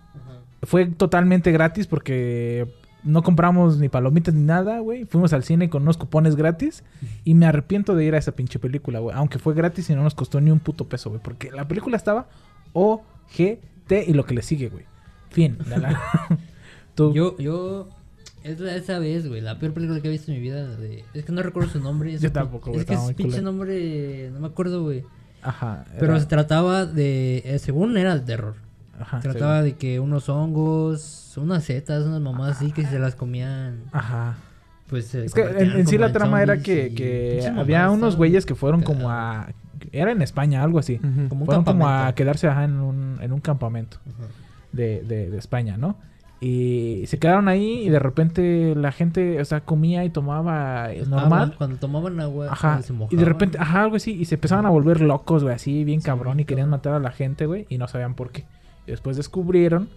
Fue totalmente gratis porque no compramos ni palomitas ni nada, güey. Fuimos al cine con unos cupones gratis y me arrepiento de ir a esa pinche película, güey. Aunque fue gratis y no nos costó ni un puto peso, güey. Porque la película estaba O, G, T y lo que le sigue, güey. Fin. La, la- Tú- Yo, yo Es la- esa vez, güey, la peor película que he visto en mi vida. de- Es que no recuerdo su nombre. Yo tampoco, güey, Es que es pinche nombre. No me acuerdo, güey. Ajá. Pero se trataba de. eh, según era de terror. Ajá, Se trataba sí. de que unos hongos, unas setas, unas mamás así que se las comían. Ajá. Pues se Es que en, sí la trama era que, que había unos güeyes que fueron como a... Era en España, algo así. Ujú. Como un fueron como a quedarse ajá, en, un, en un campamento Ajá. de, de, de España, ¿no? Y se quedaron ahí y de repente la gente, o sea, comía y tomaba eh, normal. Cuando tomaban agua, Ajá. se Y de repente, ajá, algo así. Y se empezaban a volver locos, güey, así bien cabrón. Y querían matar a la gente, güey. Y no sabían por qué. Y después descubrieron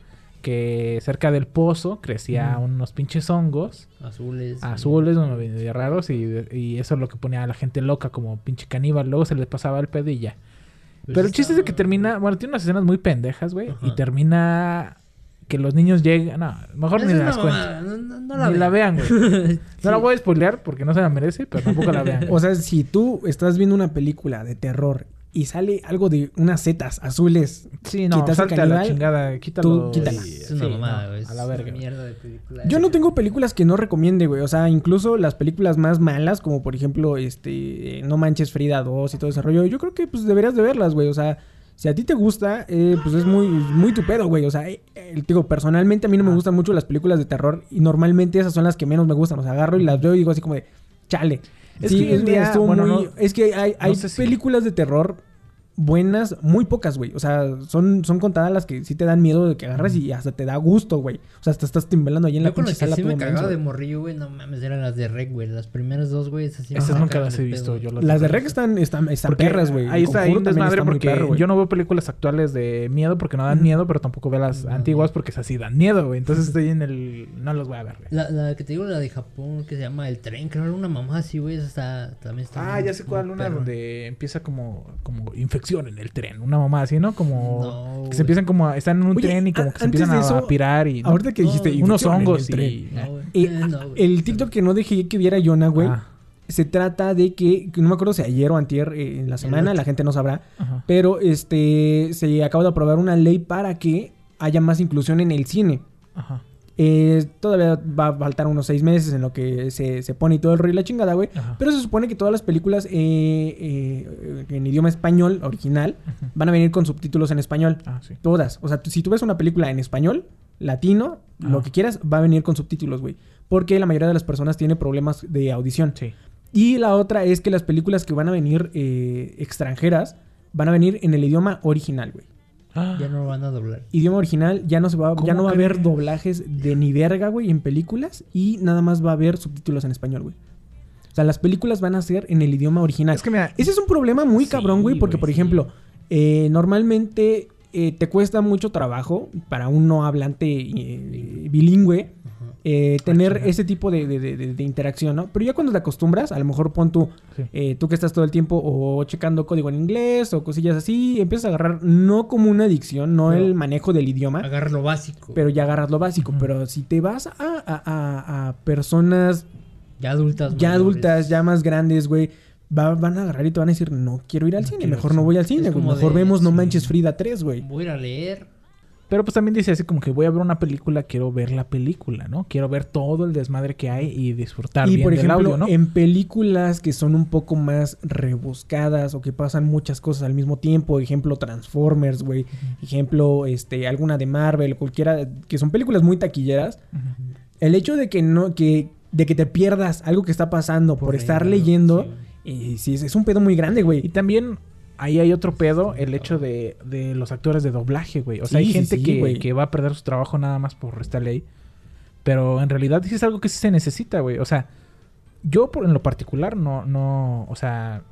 que cerca del pozo crecía unos pinches hongos Azules. azules, medio raros. Y, y eso es lo que ponía a la gente loca, como pinche caníbal. Luego se les pasaba el pedo y ya. Pues Pero el chiste es de que termina. Bueno, tiene unas escenas muy pendejas, güey. Y termina que los niños llegan. No, mejor ni las cuento. mamada, No, no- no la Ni la vean. güey. No la voy a spoilear porque no se la merece, pero tampoco la vean. O sea, si tú estás viendo una película de terror y sale algo de unas setas azules, Sí, no, salte a la chingada, quítalo. quítala. y- Es una sí, mamada, no, güey. a la verga. una güey. mierda de película. Yo no tengo películas que no recomiende, güey. O sea, incluso las películas más malas, como por ejemplo, este, No Manches Frida 2 y todo ese rollo, yo creo que pues deberías de verlas, güey. O sea, si a ti te gusta, eh, pues es muy, muy tu pedo, güey. O sea, eh, eh, digo, personalmente a mí no me gustan mucho las películas de terror y normalmente esas son las que menos me gustan. O sea, agarro y las veo y digo así como de, chale. Es Sí, que en día, bueno, muy- no- es que hay, hay no sé si- películas de terror buenas, muy pocas, güey. O sea, son, son contadas las que sí te dan miedo de que agarras y hasta te da gusto, güey. O sea, hasta estás temblando ahí en la Yo con pinche las que sala sí me cagaba menso, de morrillo, güey, no mames, eran las de Rec, güey. Las primeras dos, güey, esas sí me Esas nunca las he visto. pedo. Yo las Las de Rec están, están, están Porque perras, güey. Ahí está, ahí está muy porque perro, yo no veo películas actuales de miedo porque no dan miedo, pero tampoco veo las No. antiguas porque esas sí dan miedo, güey. Entonces estoy en el... No los voy a ver, güey. La, la que te digo, la de Japón, que se llama El Tren, creo que era una mamá así, güey. Esa está, también está. Ah, ya sé cuál, una donde empieza como, como infección en el tren, una mamá así, ¿no? Como No, que se empiezan como, a- están en un Oye, tren y como que se empiezan a, eso, pirar y ¿no? Ahorita que dijiste unos en el hongos tren. y No. Eh, Eh, güey. el TikTok que no dejé que viera Jonah, güey, Ah, se trata de que, no me acuerdo si ayer o antier eh, en la semana, la gente no sabrá, ajá. pero este se acaba de aprobar una ley para que haya más inclusión en el cine. Ajá. Eh, todavía va a faltar unos seis meses en lo que se, se pone y todo el rollo y la chingada, güey. Ajá. Pero se supone que todas las películas eh, eh, en idioma español original van a venir con subtítulos en español. Ah, sí. Todas. O sea, si tú ves una película en español, latino, lo Ajá. que quieras, va a venir con subtítulos, güey. Porque la mayoría de las personas tiene problemas de audición. Sí. Y la otra es que las películas que van a venir eh, extranjeras van a venir en el idioma original, güey. Ah, Ya no lo van a doblar. Idioma original, ya no se va, ¿Cómo ya no va a haber doblajes de ni verga, güey, en películas y nada más va a haber subtítulos en español, güey. O sea, las películas van a ser en el idioma original. Es que mira, Ese es un problema muy Sí, cabrón, güey, porque, güey, por sí. ejemplo, eh, normalmente eh, te cuesta mucho trabajo para un no hablante eh, bilingüe. Eh, tener ese tipo de, de- de- de- de interacción, ¿no? Pero ya cuando te acostumbras, a lo mejor pon tú, Sí. eh, tú que estás todo el tiempo o checando código en inglés o cosillas así, empiezas a agarrar no como una adicción, no el manejo del idioma, Agarra lo básico. pero ya agarras lo básico. Pero si te vas a, a- a- a personas ya adultas. ya mayores. adultas, ya más grandes, güey, va- van a agarrar y te van a decir, no quiero ir al No cine, mejor no cine". voy al cine, güey, mejor vemos No. Manches Frida 3, güey. Voy a ir a leer. Pero pues también dice así como que voy a ver una película, quiero ver la película, ¿no? Quiero ver todo el desmadre que hay y disfrutar Y bien por del ejemplo, audio, ¿no? en películas que son un poco más rebuscadas o que pasan muchas cosas al mismo tiempo, ejemplo Transformers, güey, ejemplo este alguna de Marvel, cualquiera que son películas muy taquilleras, el hecho de que no que de que te pierdas algo que está pasando por, Por estar leyendo, sí. eh, sí, es, es un pedo muy grande, Y güey. también ahí hay otro pedo, el hecho de, de los actores de doblaje, güey. O sea, Sí, hay gente sí, que, güey. que va a perder su trabajo nada más por esta ley. Pero en realidad sí es algo que sí se necesita, güey. O sea, yo por, en lo particular no, no, o sea,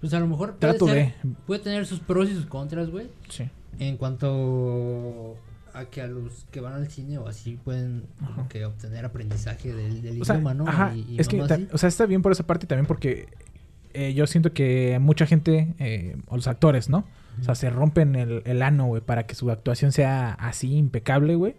Pues a lo mejor puede, trato ser- de... puede tener sus pros y sus contras, güey. Sí. En cuanto a que a los que van al cine o así pueden como que obtener aprendizaje del, del O sea, idioma, ¿no? ajá, Y- y es que, así. o sea, está bien por esa parte y también porque eh, yo siento que mucha gente, eh, o los actores, ¿no? O sea, se rompen el, el ano, güey, para que su actuación sea así, impecable, güey.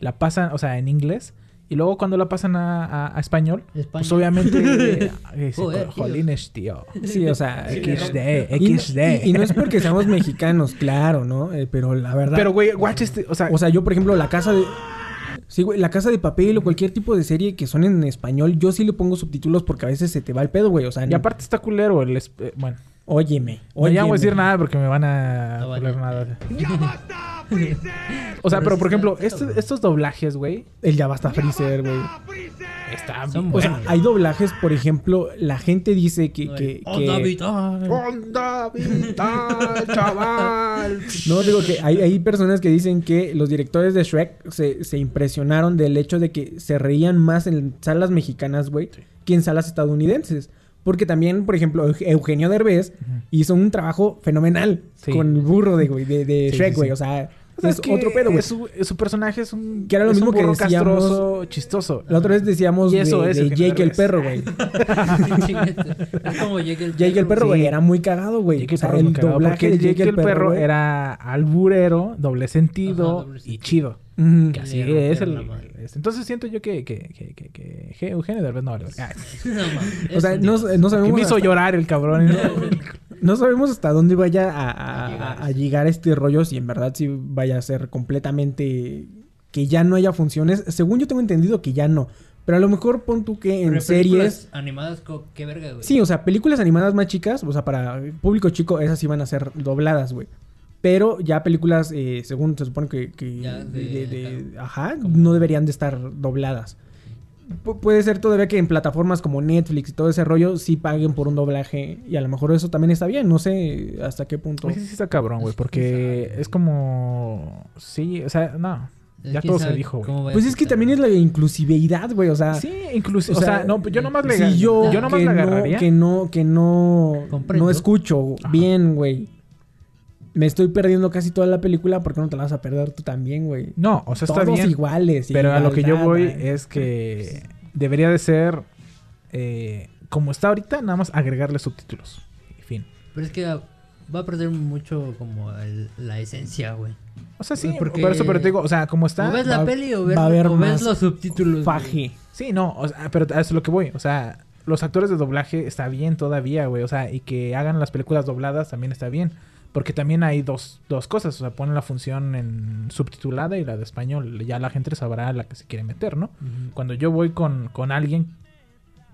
La pasan, o sea, en inglés. Y luego cuando la pasan a, a- a español, pues obviamente... eh, Joder, tío. jolines, tío. Sí, o sea, XD, XD. y- y no es porque seamos mexicanos, claro, ¿no? Eh, pero la verdad. Pero, güey, watch este, o sea... O sea, yo, por ejemplo, la casa de. Sí, güey, La Casa de Papel o cualquier tipo de serie que son en español, yo sí le pongo subtítulos porque a veces se te va el pedo, güey. O sea, Y aparte está culero el... es- eh, bueno, óyeme, no ya no voy a decir óyeme. nada porque me van a No, culer vale. nada. O sea, Pero por está- ejemplo, está estos, doblajes, güey, El ya basta Freezer, güey. están Son O sea, hay doblajes, por ejemplo, la gente dice que... Que, Oh, que- David, ay. chaval. No, digo que hay, hay personas que dicen que los directores de Shrek se, se impresionaron del hecho de que se reían más en salas mexicanas, güey, que en salas estadounidenses. Porque también, por ejemplo, Euge- Eugenio Derbez hizo un trabajo fenomenal Sí. con el burro de, güey, de, de Sí, Shrek, sí, güey. sí. O sea, O sea, es otro pedo, güey. Su, su personaje es un. Que era lo es mismo que decíamos- castroso, chistoso. La otra vez decíamos Y de, eso es de Jake el perro, güey. es como Jake el Jake el perro, Sí. güey, era muy cagado, güey. Jake O sea, el perro es muy cagado, doblaje porque de el Jake el perro era alburero, doble sentido Ajá, doble y sentido. chido. Que así es el. Entonces siento yo que, que, que, que, Eugenio Derbez no vale. verga. Ah, No, mames, O sea, no, que sabemos... me hizo hasta- llorar el cabrón. ¿no? No sabemos hasta dónde vaya a, a- A llegar. a- a llegar este rollo, si en verdad sí vaya a ser completamente... Que ya no haya funciones. Según yo tengo entendido que ya no. Pero a lo mejor pon tú que en series... películas animadas, qué verga, güey. Sí, o sea, películas animadas más chicas, o sea, para público chico, esas sí van a ser dobladas, güey. Pero ya películas, eh, según se supone que... que Ya de- de- de- de- ajá. no deberían de estar dobladas. Pu- puede ser todavía que en plataformas como Netflix y todo ese rollo sí paguen por un doblaje. Y a lo mejor eso también está bien. No sé hasta qué punto. Ese sí está cabrón, güey, Es porque es como... Sí, o sea, no. Ya todo se dijo, güey. Pues es que también es la inclusividad, güey. O sea, Sí, incluso, o o, sea, sea, no, yo nomás le si yo, yo nomás que, le agarraría. no, que no, que no, Comprendo. no escucho Ajá. bien, güey. Me estoy perdiendo casi toda la película porque no te la vas a perder tú también, güey. No, o sea, está Todos bien. iguales. Pero a lo que yo voy es que debería de ser eh, como está ahorita, nada más agregarle subtítulos. Y fin. Pero es que va a perder mucho como el- la esencia, güey. O sea, sí, Pues porque- por eso, pero te digo, o sea, como está. O ves va- la peli o ves, va a haber o ves más los subtítulos. güey. Faje. Sí, no, o sea, pero a eso es lo que voy. O sea, los actores de doblaje está bien todavía, güey. O sea, y que hagan las películas dobladas también está bien. Porque también hay dos, dos cosas. O sea, ponen la función en subtitulada y la de español. Ya la gente sabrá la que se quiere meter, ¿no? Cuando yo voy con, con alguien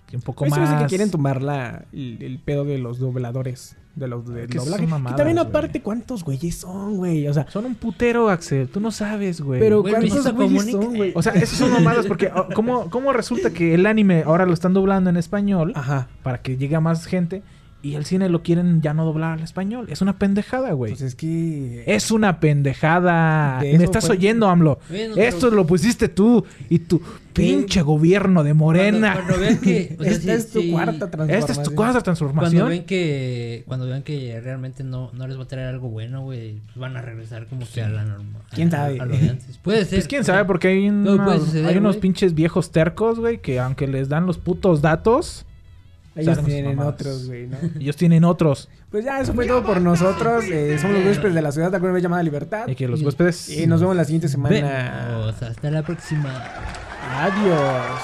que un poco Pues más... que quieren tomar la, el, el pedo de los dobladores. De los del Que son doblaje. mamadas, y también güey. aparte, ¿cuántos güeyes son, güey? O sea, Son un putero, Axel. Tú no sabes, güey. pero Güey, ¿cuántos Luisito güeyes Comunica. son, güey? O sea, esos son mamadas porque oh, ¿cómo, ¿cómo resulta que el anime ahora lo están doblando en español Ajá. para que llegue a más gente y el cine lo quieren ya no doblar al español? Es una pendejada, güey. Pues es que... Es una pendejada. De Me estás fue- oyendo, AMLO. Bueno, Esto pero- lo pusiste tú y tu pinche gobierno de Morena. Cuando, cuando vean que. o sea, Esta sí, es tu sí, cuarta transformación. Esta es tu cuarta Cuando transformación. ven que. Cuando vean que realmente no, no les va a traer algo bueno, güey. Pues van a regresar como que a la norma. ¿Quién sabe? A, lo de antes. Puede ser. Pues quién sabe, porque hay, unos, suceder, hay unos güey. pinches viejos tercos, güey, que aunque les dan los putos datos, Ellos tienen otros, güey, ¿no? ellos tienen otros. Pues ya, eso fue todo por nosotros. Eh, somos los huéspedes de la ciudad de alguna vez llamada Libertad. Y que los huéspedes. Y nos vemos la siguiente semana. Vemos. Hasta la próxima. Adiós.